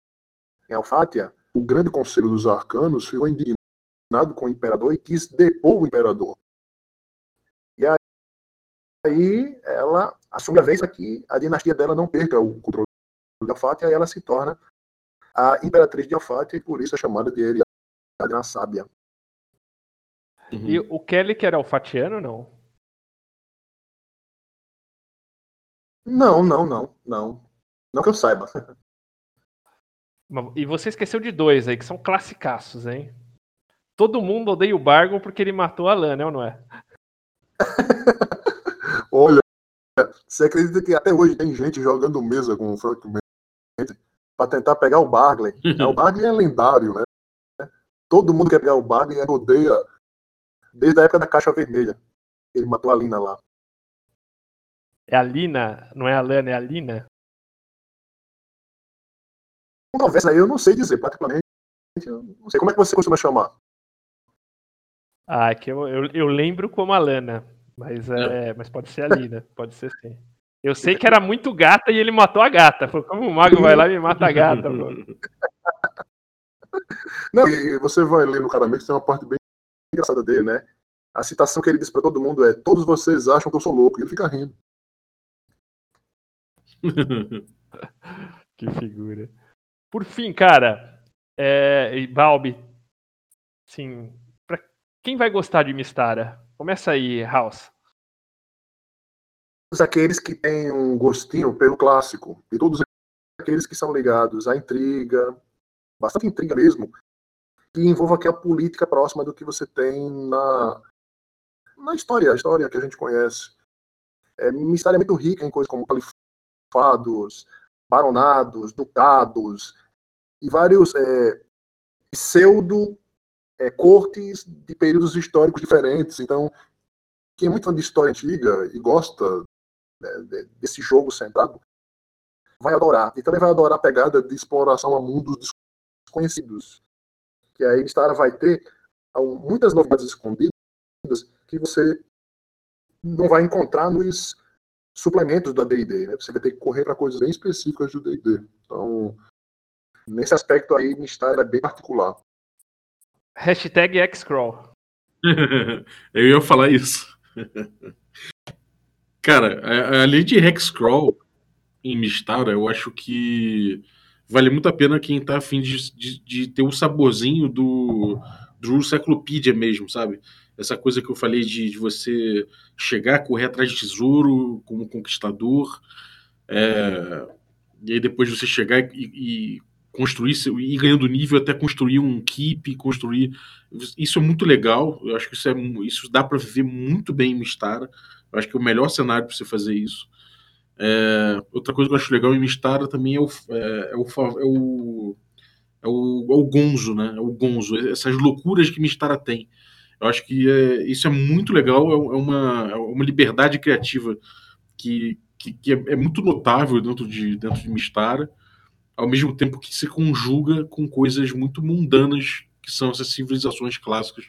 em Alfátia, o grande conselho dos arcanos ficou indignado com o imperador e quis depor o imperador. E aí ela assume a vez para que a dinastia dela não perca o controle de Alfátia e ela se torna a imperatriz de Alfátia e por isso é chamada de Ariadna Sábia. Uhum. E o Kelly que era alfatiano não? Não, não, não, não. Não que eu saiba. E você esqueceu de dois aí, que são classicaços, hein? Todo mundo odeia o Bargon porque ele matou a Lana, não é? Olha, você acredita que até hoje tem gente jogando mesa com o Frank para tentar pegar o Barley? É, o Barley é lendário, né? Todo mundo quer pegar o Barley e odeia desde a época da Caixa Vermelha. Ele matou a Lina lá. É a Lina, não é a Lana, é a Lina? Talvez aí eu não sei dizer, particularmente. não sei como é que você costuma chamar. Ah, é que eu, eu, eu lembro como a Lana, mas, é, é. mas pode ser a Lina, pode ser sim. Eu sei que era muito gata e ele matou a gata. Falou, como o mago vai lá e me mata a gata, pô. Não, e você vai ler no Caramelo, tem uma parte bem engraçada dele, né? A citação que ele diz para todo mundo é: Todos vocês acham que eu sou louco. E ele fica rindo. que figura. Por fim, cara, é, Balbi, sim, pra quem vai gostar de Mistara? Começa aí, House. Todos aqueles que têm um gostinho pelo clássico e todos aqueles que são ligados à intriga, bastante intriga mesmo, que envolva aqui a política próxima do que você tem na, na história, a história que a gente conhece. É, Mistério é muito rica em coisas como califados, baronados, ducados, e vários é, pseudo é, cortes de períodos históricos diferentes. Então, quem é muito fã de história antiga e gosta né, desse jogo centrado, vai adorar. E também vai adorar a pegada de exploração a mundos desconhecidos. Que aí Star vai ter muitas novidades escondidas que você não vai encontrar nos suplementos da D&D. Né? Você vai ter que correr para coisas bem específicas do D&D. Então, Nesse aspecto aí, Mistar é bem particular. Hashtag Xcrawl. eu ia falar isso. Cara, além de Hexcrawl em Mistara, eu acho que vale muito a pena quem tá afim de, de, de ter o um saborzinho do, do Cyclopedia mesmo, sabe? Essa coisa que eu falei de, de você chegar, correr atrás de tesouro como conquistador, é, e aí depois você chegar e, e construir, ir ganhando nível até construir um keep, construir. Isso é muito legal. Eu acho que isso, é, isso dá para viver muito bem em Mistara. Eu acho que é o melhor cenário para você fazer isso. É, outra coisa que eu acho legal em Mistara também é o, é, é, o, é, o, é, o, é o Gonzo, né? É o Gonzo, essas loucuras que Mistara tem. Eu acho que é, isso é muito legal, é, é uma, é uma liberdade criativa que, que, que é, é, muito notável dentro de, dentro de Mistara ao mesmo tempo que se conjuga com coisas muito mundanas que são essas civilizações clássicas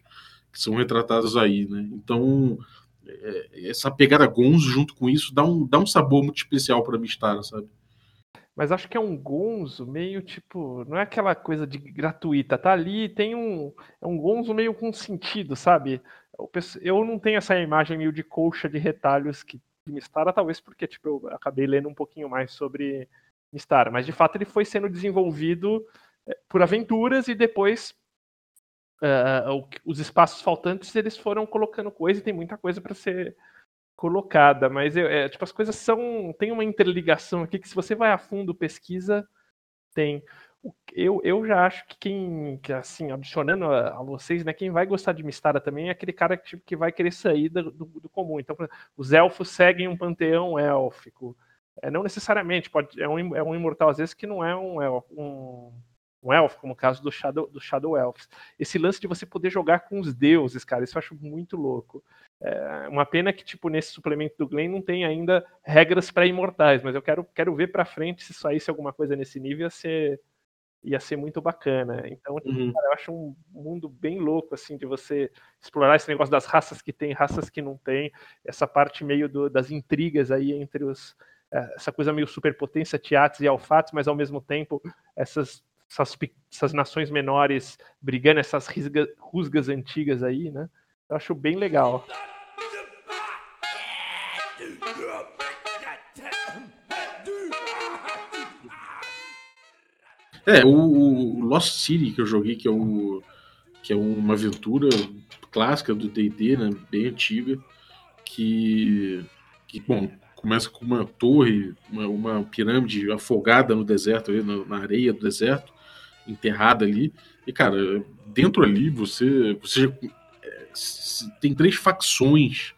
que são retratadas aí, né? Então, é, essa pegada Gonzo junto com isso dá um, dá um sabor muito especial para Mistara, sabe? mas acho que é um gonzo meio tipo, não é aquela coisa de gratuita, tá ali, tem um, é um gonzo meio com sentido, sabe? Eu não tenho essa imagem meio de colcha de retalhos que de Mistara, talvez porque tipo, eu acabei lendo um pouquinho mais sobre Mistara, mas de fato ele foi sendo desenvolvido eh, por aventuras e depois uh, os espaços faltantes eles foram colocando coisa e tem muita coisa para ser colocada, mas é, tipo as coisas são tem uma interligação aqui que se você vai a fundo pesquisa tem eu, eu já acho que quem, que, assim, adicionando a, a, vocês, né, quem vai gostar de Mistara também é aquele cara que, tipo, que vai querer sair do, do, do comum. Então, os elfos seguem um panteão élfico. É, não necessariamente, pode, é, um, é um imortal às vezes que não é um, um, um elfo, como o caso do Shadow, do Shadow Elves. Esse lance de você poder jogar com os deuses, cara, isso eu acho muito louco. É uma pena que, tipo, nesse suplemento do Glen não tem ainda regras para imortais, mas eu quero, quero ver para frente se saísse alguma coisa nesse nível, ia ser ia ser muito bacana. Então, tipo, Uhum. cara, eu acho um mundo bem louco, assim, de você explorar esse negócio das raças que tem, raças que não tem, essa parte meio do- das intrigas aí entre os. Eh, Essa coisa meio superpotência, Tiates e Alfates, mas ao mesmo tempo essas, essas, essas nações menores brigando, essas risga- rusgas antigas aí, né? Eu acho bem legal. É, o, Lost City que eu joguei, que é, o, que é uma aventura clássica do D&D, né, bem antiga, que, que, bom, começa com uma torre, uma, uma pirâmide afogada no deserto, ali, na, na areia do deserto, enterrada ali, e, cara, dentro ali você, você é, tem três facções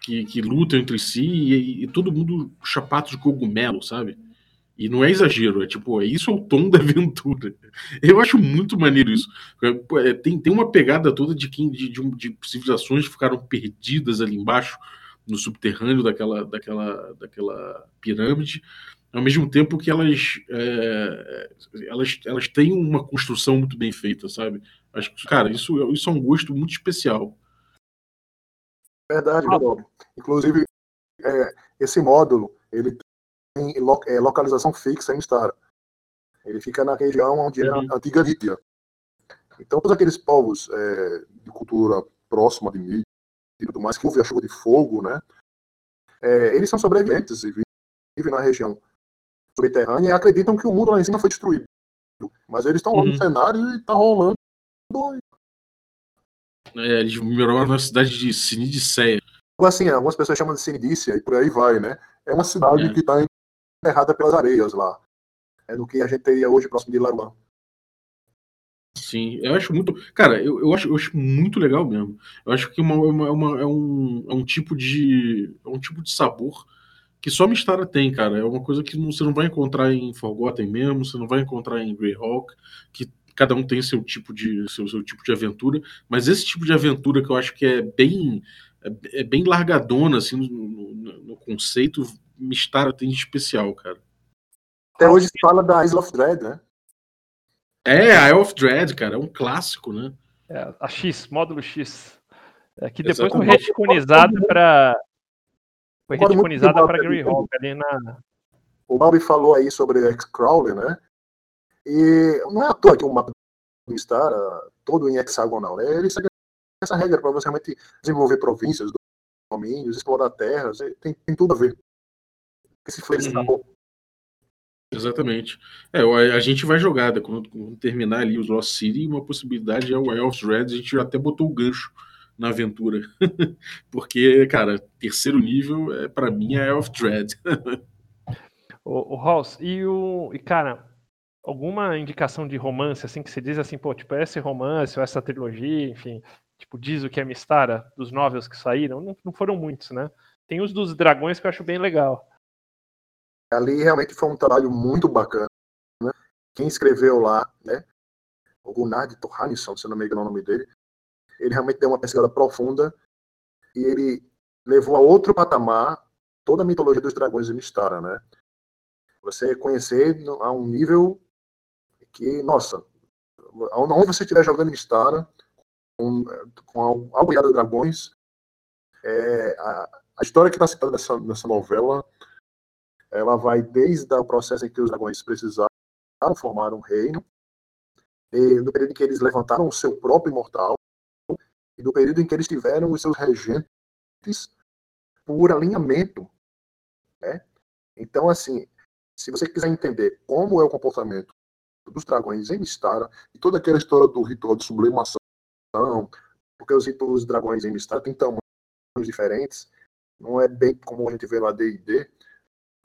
que, que lutam entre si e, e todo mundo chapado de cogumelo, sabe? E não é exagero, é tipo, é isso é o tom da aventura. Eu acho muito maneiro isso. É, Tem, tem uma pegada toda de, quem, de, de, de civilizações que ficaram perdidas ali embaixo, no subterrâneo daquela, daquela, daquela pirâmide, ao mesmo tempo que elas, é, elas, elas têm uma construção muito bem feita, sabe? Acho que, cara, isso, isso é um gosto muito especial. Verdade, Bob. Inclusive, é, esse módulo, ele tem lo- é, localização fixa em Star. Ele fica na região onde era Uhum. a antiga Lídia. Então, todos aqueles povos é, de cultura próxima de Mídia e tudo mais, que houve a chuva de fogo, né? é, eles são sobreviventes e vi- vivem na região subterrânea e acreditam que o mundo lá em cima foi destruído. Mas eles estão Uhum. no cenário e tá rolando. É, eles moravam na cidade de Sinidicéia. Assim, algumas pessoas chamam de Sinidícia e por aí vai, né? É uma cidade É. que está enterrada pelas areias lá. É no que a gente teria hoje próximo de Laruan. Sim, eu acho muito. Cara, eu, eu, acho, eu acho muito legal mesmo. Eu acho que uma, uma- uma- é, um, é um tipo de. É um tipo de sabor que só Mistara tem, cara. É uma coisa que não- você não vai encontrar em Forgotten mesmo, você não vai encontrar em Greyhawk, que cada um tem seu tipo de seu, seu tipo de aventura, mas esse tipo de aventura que eu acho que é bem é, é bem largadona assim no, no- no conceito, Mistara tem de especial, cara. Até hoje se fala da Isle of Dread, né? É, a Isle of Dread, cara, é um clássico, né? É, a X, módulo X. É, que depois foi Exatamente. reticonizada para. Foi reticonizada para Greyhawk ali na. O Balbi falou aí sobre X-Crawler, né? E não é à toa que o mapa do Star, ah, todo em hexagonal, né? Ele segue essa regra para você realmente desenvolver províncias, domínios, explorar terras, tem, tem tudo a ver. Esse Uhum. Exatamente. É, o- a gente vai jogar, né, quando, quando terminar ali os Lost City, uma possibilidade é o Elves Red, a gente até botou o gancho na aventura. Porque, cara, terceiro nível, é, para mim, é Elf Dread. O, o House, e o. E, cara, alguma indicação de romance, assim, que você diz assim, pô, tipo, esse romance ou essa trilogia, enfim, tipo, diz o que é Mistara, dos novels que saíram, não, não foram muitos, né? Tem os dos dragões que eu acho bem legal. Ali realmente foi um trabalho muito bacana. Né? Quem escreveu lá, né? O Gunnar de Torhansson, se não me engano é o nome dele, ele realmente deu uma pesquisa profunda e ele levou a outro patamar toda a mitologia dos dragões de Mistara, né? Você conhecer a um nível que, nossa, onde você estiver jogando Mistara, com, com a Algoiada de Dragões, é, a, a história que está citada nessa, nessa novela ela vai desde o processo em que os dragões precisaram formar um reino, do período em que eles levantaram o seu próprio imortal, e do período em que eles tiveram os seus regentes por alinhamento. Né? Então, assim, se você quiser entender como é o comportamento dos dragões em Mistara, e toda aquela história do ritual de sublimação, porque os dos dragões em Mistara têm tamanhos diferentes, não é bem como a gente vê lá D&D.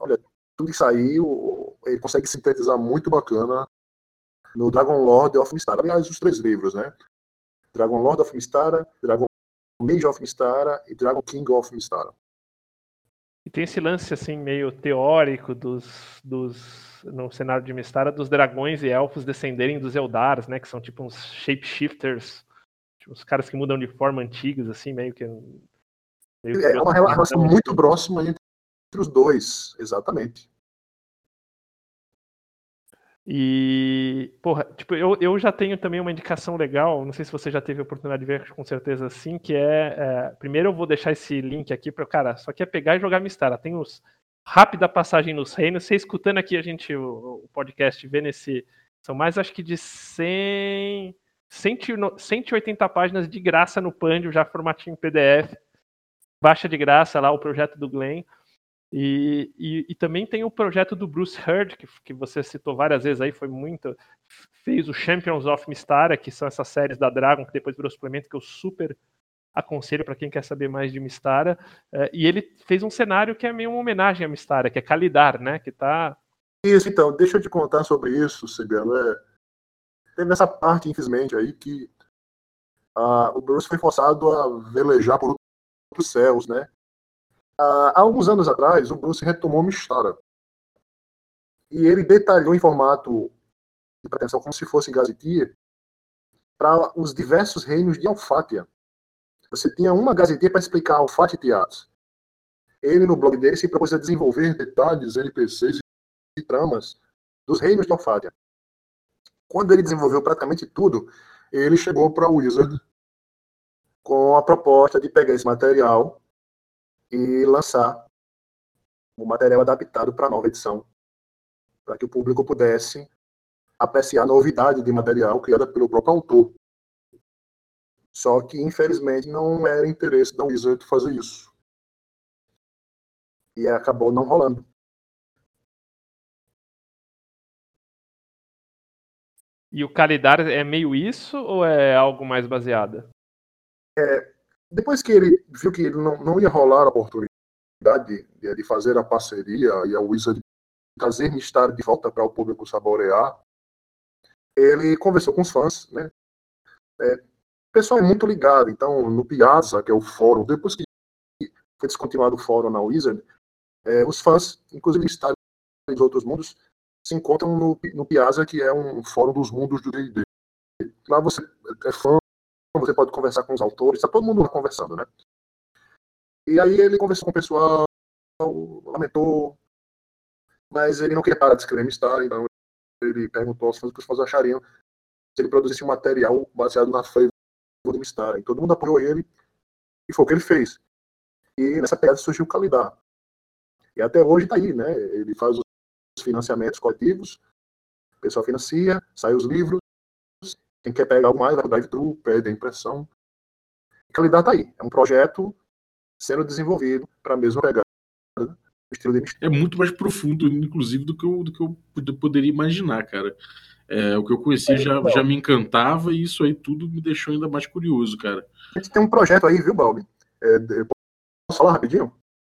Olha, tudo isso aí, ele consegue sintetizar muito bacana no Dragon Lord of Mistara. Aliás, os três livros, né? Dragon Lord of Mistara, Dragon Mage of Mistara e Dragon King of Mistara. E tem esse lance assim meio teórico dos, dos no cenário de Mistara dos dragões e elfos descenderem dos Eldars, né, que são tipo uns shapeshifters, tipo, uns caras que mudam de forma antigos assim, meio que meio é uma relação muito próxima entre os dois, exatamente. E, porra, tipo, eu, eu já tenho também uma indicação legal, não sei se você já teve a oportunidade de ver, com certeza sim, que é, é primeiro eu vou deixar esse link aqui para o cara, só que é pegar e jogar Mistara. Tem os rápida passagem nos reinos, você escutando aqui a gente o, o podcast, vê nesse, são mais acho que de 100, 180 páginas de graça no Pandio, já formatinho PDF, baixa de graça lá o projeto do Glenn. E, e, e, também tem o projeto do Bruce Hurd, que, que você citou várias vezes aí, foi muito. Fez o Champions of Mistara, que são essas séries da Dragon, que depois virou suplemento, que eu super aconselho para quem quer saber mais de Mistara. É, e ele fez um cenário que é meio uma homenagem a Mistara, que é Kalidar, né? Que tá. Isso, então, deixa eu te contar sobre isso, Sibelo. É... Teve essa parte, infelizmente, aí, que uh, o Bruce foi forçado a velejar por outros céus, né? Há alguns anos atrás, o Bruce retomou Mistara. E ele detalhou em formato de pretensão, como se fosse gazetia, para os diversos reinos de Alfátia. Você tinha uma gazetia para explicar Alfátia e Teatros. Ele, no blog dele, se propôs a desenvolver detalhes, NPCs e tramas dos reinos de Alfátia. Quando ele desenvolveu praticamente tudo, ele chegou para o Wizard com a proposta de pegar esse material e lançar o material adaptado para a nova edição, para que o público pudesse apreciar a novidade de material criada pelo próprio autor. Só que, infelizmente, não era interesse da Wizard fazer isso. E acabou não rolando. E o Calidar é meio isso ou é algo mais baseado? É, depois que ele viu que ele não, não ia rolar a oportunidade de, de, fazer a parceria e a Wizard trazer Mistar de volta para o público saborear, ele conversou com os fãs, né? É, o pessoal é muito ligado, então no Piazza, que é o fórum, depois que foi descontinuado o fórum na Wizard, é, os fãs, inclusive Mistar dos outros mundos, se encontram no, no Piazza, que é um fórum dos mundos do D&D. Lá você é fã você pode conversar com os autores, está todo mundo conversando, né? E aí ele conversou com o pessoal, lamentou, mas ele não queria parar de escrever Mistar, então ele perguntou aos fãs o que os fãs achariam se ele produzisse um material baseado na flavor do Mistar. E todo mundo apoiou ele, e foi o que ele fez. E nessa pegada surgiu o Calidar. E até hoje está aí, né? Ele faz os financiamentos coletivos, o pessoal financia, sai os livros, quem quer pegar algo mais, vai drive-thru, pede a impressão. A qualidade está aí. É um projeto sendo desenvolvido para a mesma pegada É muito mais profundo, inclusive, do que eu, do que eu poderia imaginar, cara. É, o que eu conheci é, já, então. já me encantava e isso aí tudo me deixou ainda mais curioso, cara. A gente tem um projeto aí, viu, Balbi? É, posso falar rapidinho?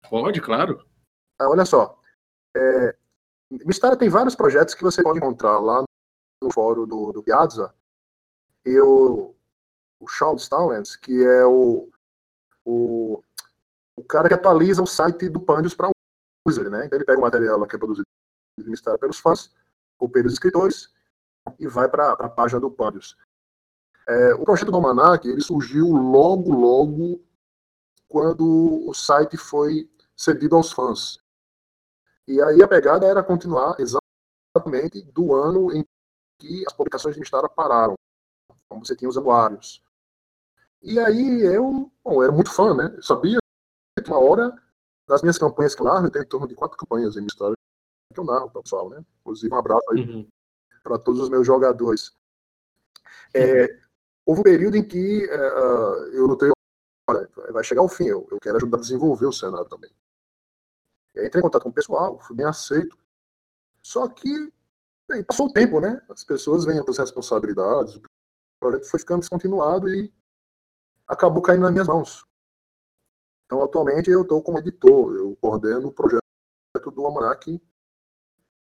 Pode, claro. Ah, olha só. É, Mistério tem vários projetos que você pode encontrar lá no fórum do, do Piazza, e o, Charles Stallings, que é o, o, o cara que atualiza o site do Pandius para o user, né? Então ele pega o material que é produzido e administrado pelos fãs, ou pelos escritores, e vai para a página do Pandius. É, o projeto do Almanac, ele surgiu logo, logo quando o site foi cedido aos fãs. E aí a pegada era continuar exatamente do ano em que as publicações de Mistara pararam como você tinha os anuários. E aí eu, bom, eu era muito fã, né? Eu sabia que uma hora, das minhas campanhas, claro, eu tenho em torno de quatro campanhas em minha história que eu narro, pessoal, né? Inclusive, um abraço aí Uhum. para todos os meus jogadores. É, houve um período em que ah, eu notei, olha, vai chegar o fim, eu, eu quero ajudar a desenvolver o cenário também. E aí entrei em contato com o pessoal, fui bem aceito. Só que bem, passou o tempo, né? As pessoas vêm com as responsabilidades, o projeto foi ficando descontinuado e acabou caindo nas minhas mãos. Então, atualmente, eu estou como editor, eu coordeno o projeto do Almanac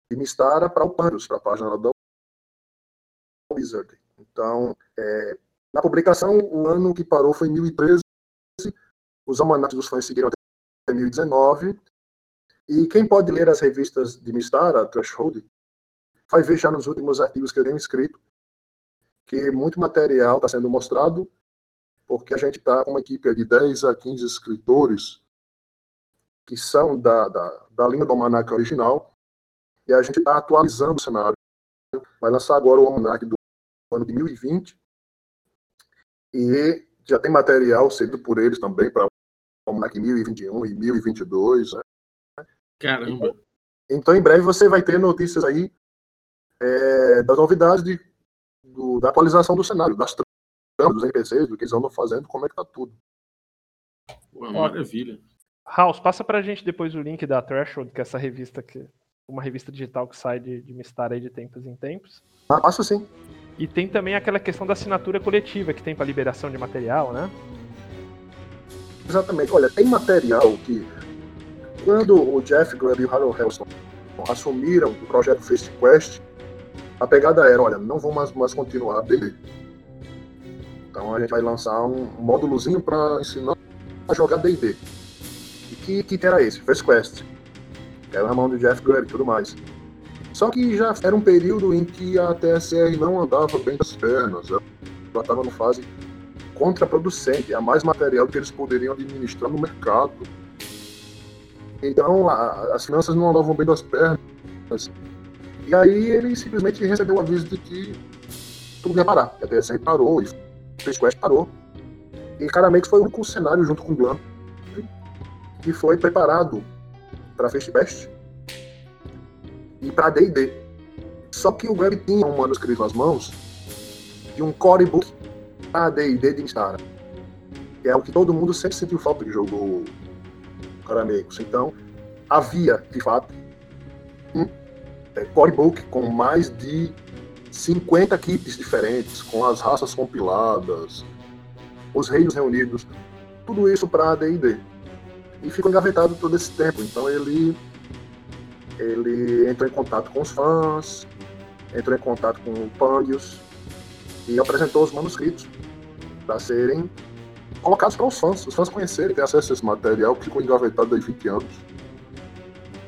de Mistara para o Pandos, para a página da Wizard. Então, é, na publicação, o ano que parou foi 2013, os almanacs dos fãs seguiram até 2019, e quem pode ler as revistas de Mistara, Threshold, vai ver já nos últimos artigos que eu tenho escrito, que muito material está sendo mostrado, porque a gente está com uma equipe de 10 a 15 escritores que são da, da, da linha do almanac original, e a gente está atualizando o cenário. Vai lançar agora o almanac do ano de 2020, e já tem material cedido por eles também para o almanac 1021 e 1022. Né? Caramba. Então, em breve, você vai ter notícias aí é, das novidades de, do, da atualização do cenário, das tramas, dos NPCs, do que eles andam fazendo, como é que tá tudo. Pô, maravilha. House, passa pra gente depois o link da Threshold, que é essa revista que. Uma revista digital que sai de, de Mistar aí de tempos em tempos. Ah, passa sim. E tem também aquela questão da assinatura coletiva que tem para liberação de material, né? Exatamente. Olha, tem material que, quando o Jeff Grubb e o Harold Helston assumiram o projeto Face Quest, a pegada era, olha, não vamos mais, mais continuar a DD. Então a gente vai lançar um módulozinho para ensinar a jogar D&D. E que, que era esse? Face Quest. Que era na mão do Jeff Grubb e tudo mais. Só que já era um período em que a TSR não andava bem das pernas. Ela estava numa fase contraproducente. Há mais material que eles poderiam administrar no mercado. Então a, as finanças não andavam bem das pernas. E aí ele simplesmente recebeu o aviso de que tudo ia parar. A TSR parou e o Face Quest parou. E claramente foi o único cenário junto com o Glam que foi preparado para Face Quest e para D&D. Só que o Web tinha um manuscrito nas mãos de um core book para D&D de Instara. Que é o que todo mundo sempre sentiu falta que jogou Caramecos. Então, havia, de fato, um é, book com mais de 50 kits diferentes, com as raças compiladas, os reinos reunidos, tudo isso para D&D. E ficou engavetado todo esse tempo. Então ele ele entrou em contato com os fãs, entrou em contato com o Pandius e apresentou os manuscritos para serem colocados para os fãs, os fãs conhecerem, ter acesso a esse material que ficou engavetado há 20 anos.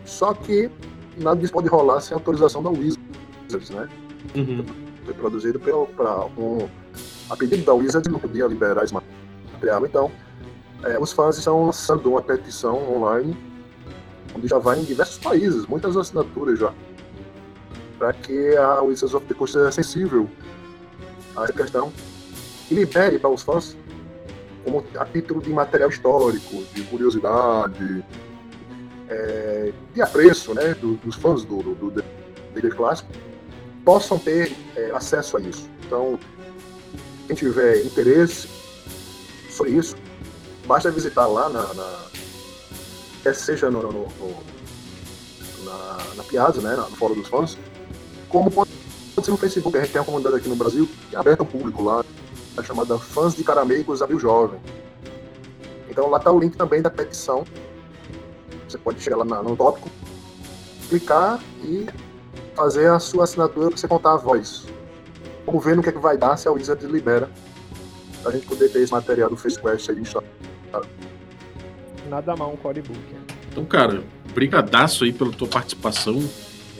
Só que nada disso pode rolar sem autorização da Wizards, né? Uhum. Foi produzido pra, um, a pedido da Wizards, não podia liberar esse material, então é, os fãs estão lançando uma petição online onde já vai em diversos países, muitas assinaturas já, para que a Wizards of the Coast seja sensível a essa questão e libere para os fãs como a título de material histórico, de curiosidade, é, de apreço né, do, dos fãs do, do, D&D clássico, possam ter é, acesso a isso. Então, quem tiver interesse sobre isso, basta visitar lá na, na seja no, no, no na, na Piazza, né, no Fórum dos Fãs, como pode ser no Facebook. A gente tem uma comunidade aqui no Brasil que é aberta ao público lá, chamada Fãs de Caramecos Abril Jovem. Então lá está o link também da petição. Você pode chegar lá na, no tópico, clicar e fazer a sua assinatura para você contar a voz. Vamos ver no que, é que vai dar se a Wizard libera pra gente poder ter esse material do FaceQuest aí instalado. Nada mal um core book. né? Então, cara, brigadaço aí pela tua participação.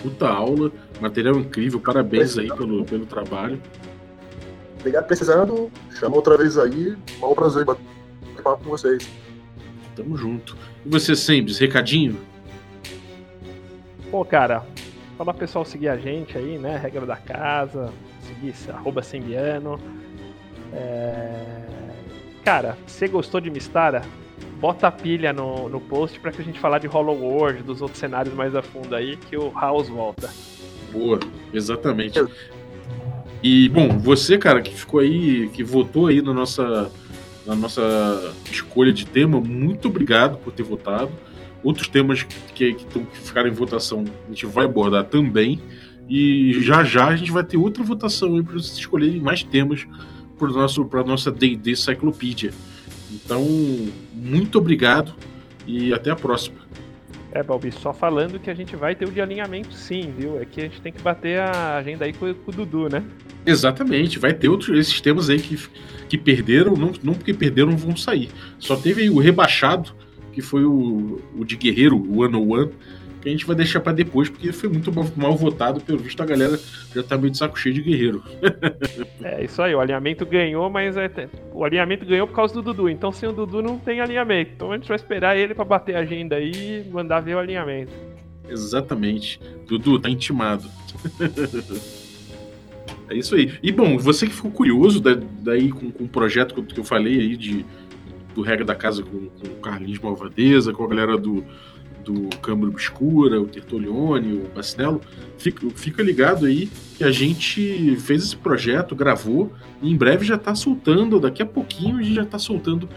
Puta aula, material incrível, parabéns aí pelo, pelo trabalho. Obrigado, precisando. Chama outra vez aí. Bom prazer bater papo com vocês. Tamo junto. E você, Sembes, recadinho? Pô, cara, falar pro pessoal seguir a gente aí, né? Regra da casa, seguir arroba sembiano. É... Cara, você gostou de Mistara, bota a pilha no, no post pra que a gente falar de Hollow World, dos outros cenários mais a fundo aí, que o House volta. Boa, exatamente. E, bom, você, cara, que ficou aí, que votou aí na nossa, na nossa escolha de tema, muito obrigado por ter votado. Outros temas que, que, que ficaram em votação a gente vai abordar também. E já já a gente vai ter outra votação para vocês escolherem mais temas para a nossa DD Cyclopedia. Então, muito obrigado e até a próxima. É, Balbi, só falando que a gente vai ter o de alinhamento sim, viu? É que a gente tem que bater a agenda aí com, com o Dudu, né? Exatamente, vai ter outros esses temas aí que, que perderam, não, não porque perderam vão sair. Só teve aí o rebaixado, que foi o, o de Guerreiro, o One on One, que a gente vai deixar para depois, porque foi muito mal, votado, pelo visto a galera já tá meio de saco cheio de guerreiro. é isso aí, o alinhamento ganhou, mas é, o alinhamento ganhou por causa do Dudu, então sem o Dudu não tem alinhamento. Então a gente vai esperar ele para bater a agenda aí e mandar ver o alinhamento. Exatamente. Dudu, tá intimado. é isso aí. E bom, você que ficou curioso da, daí com, com o projeto que eu falei aí de, do Regra da Casa com, com o Carlinhos Malvadeza, com a galera do do Câmara Obscura, o Tertolione, o Bacinello, fica, fica ligado aí que a gente fez esse projeto, gravou, e em breve já está soltando, daqui a pouquinho a gente já está soltando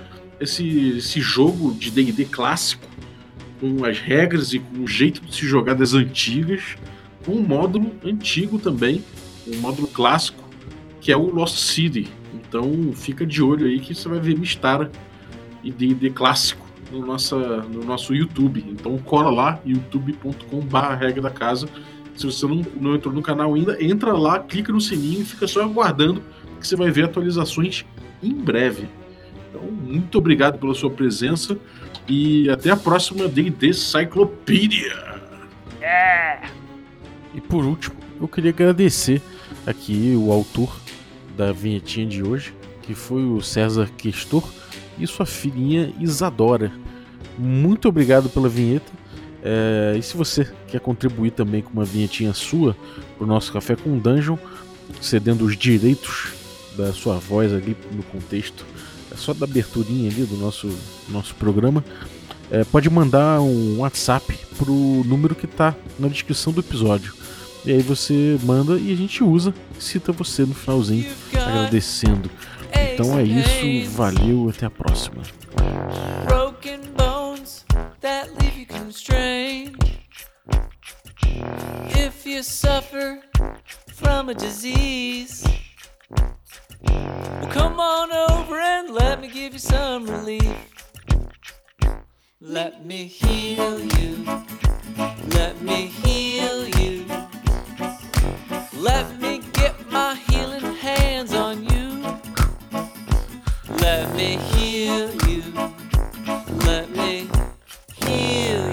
esse, esse jogo de D&D clássico, com as regras e com o jeito de se jogar das antigas, com um módulo antigo também, um módulo clássico, que é o Lost City. Então fica de olho aí que você vai ver Mistara e D&D clássico no, nossa, no nosso YouTube. Então cola lá, youtube.com.br regra da casa. Se você não, não entrou no canal ainda, entra lá, clica no sininho e fica só aguardando que você vai ver atualizações em breve. Então, muito obrigado pela sua presença e até a próxima D&D Cyclopedia. Yeah! E por último, eu queria agradecer aqui o autor da vinhetinha de hoje, que foi o César Questor e sua filhinha Isadora. Muito obrigado pela vinheta. É, e se você quer contribuir também com uma vinhetinha sua para o nosso Café com Dungeon, cedendo os direitos da sua voz ali no contexto, é só da aberturinha ali do nosso, nosso programa, é, pode mandar um WhatsApp pro número que está na descrição do episódio. E aí você manda e a gente usa, cita você no finalzinho, agradecendo. Então é isso, valeu, até a próxima. Broken bones that leave you constrained. If you suffer from a disease, well, come on over and let me give you some relief. Let me heal you. Let me heal you. Let me get my healing hands on you. Let me heal you. Let me heal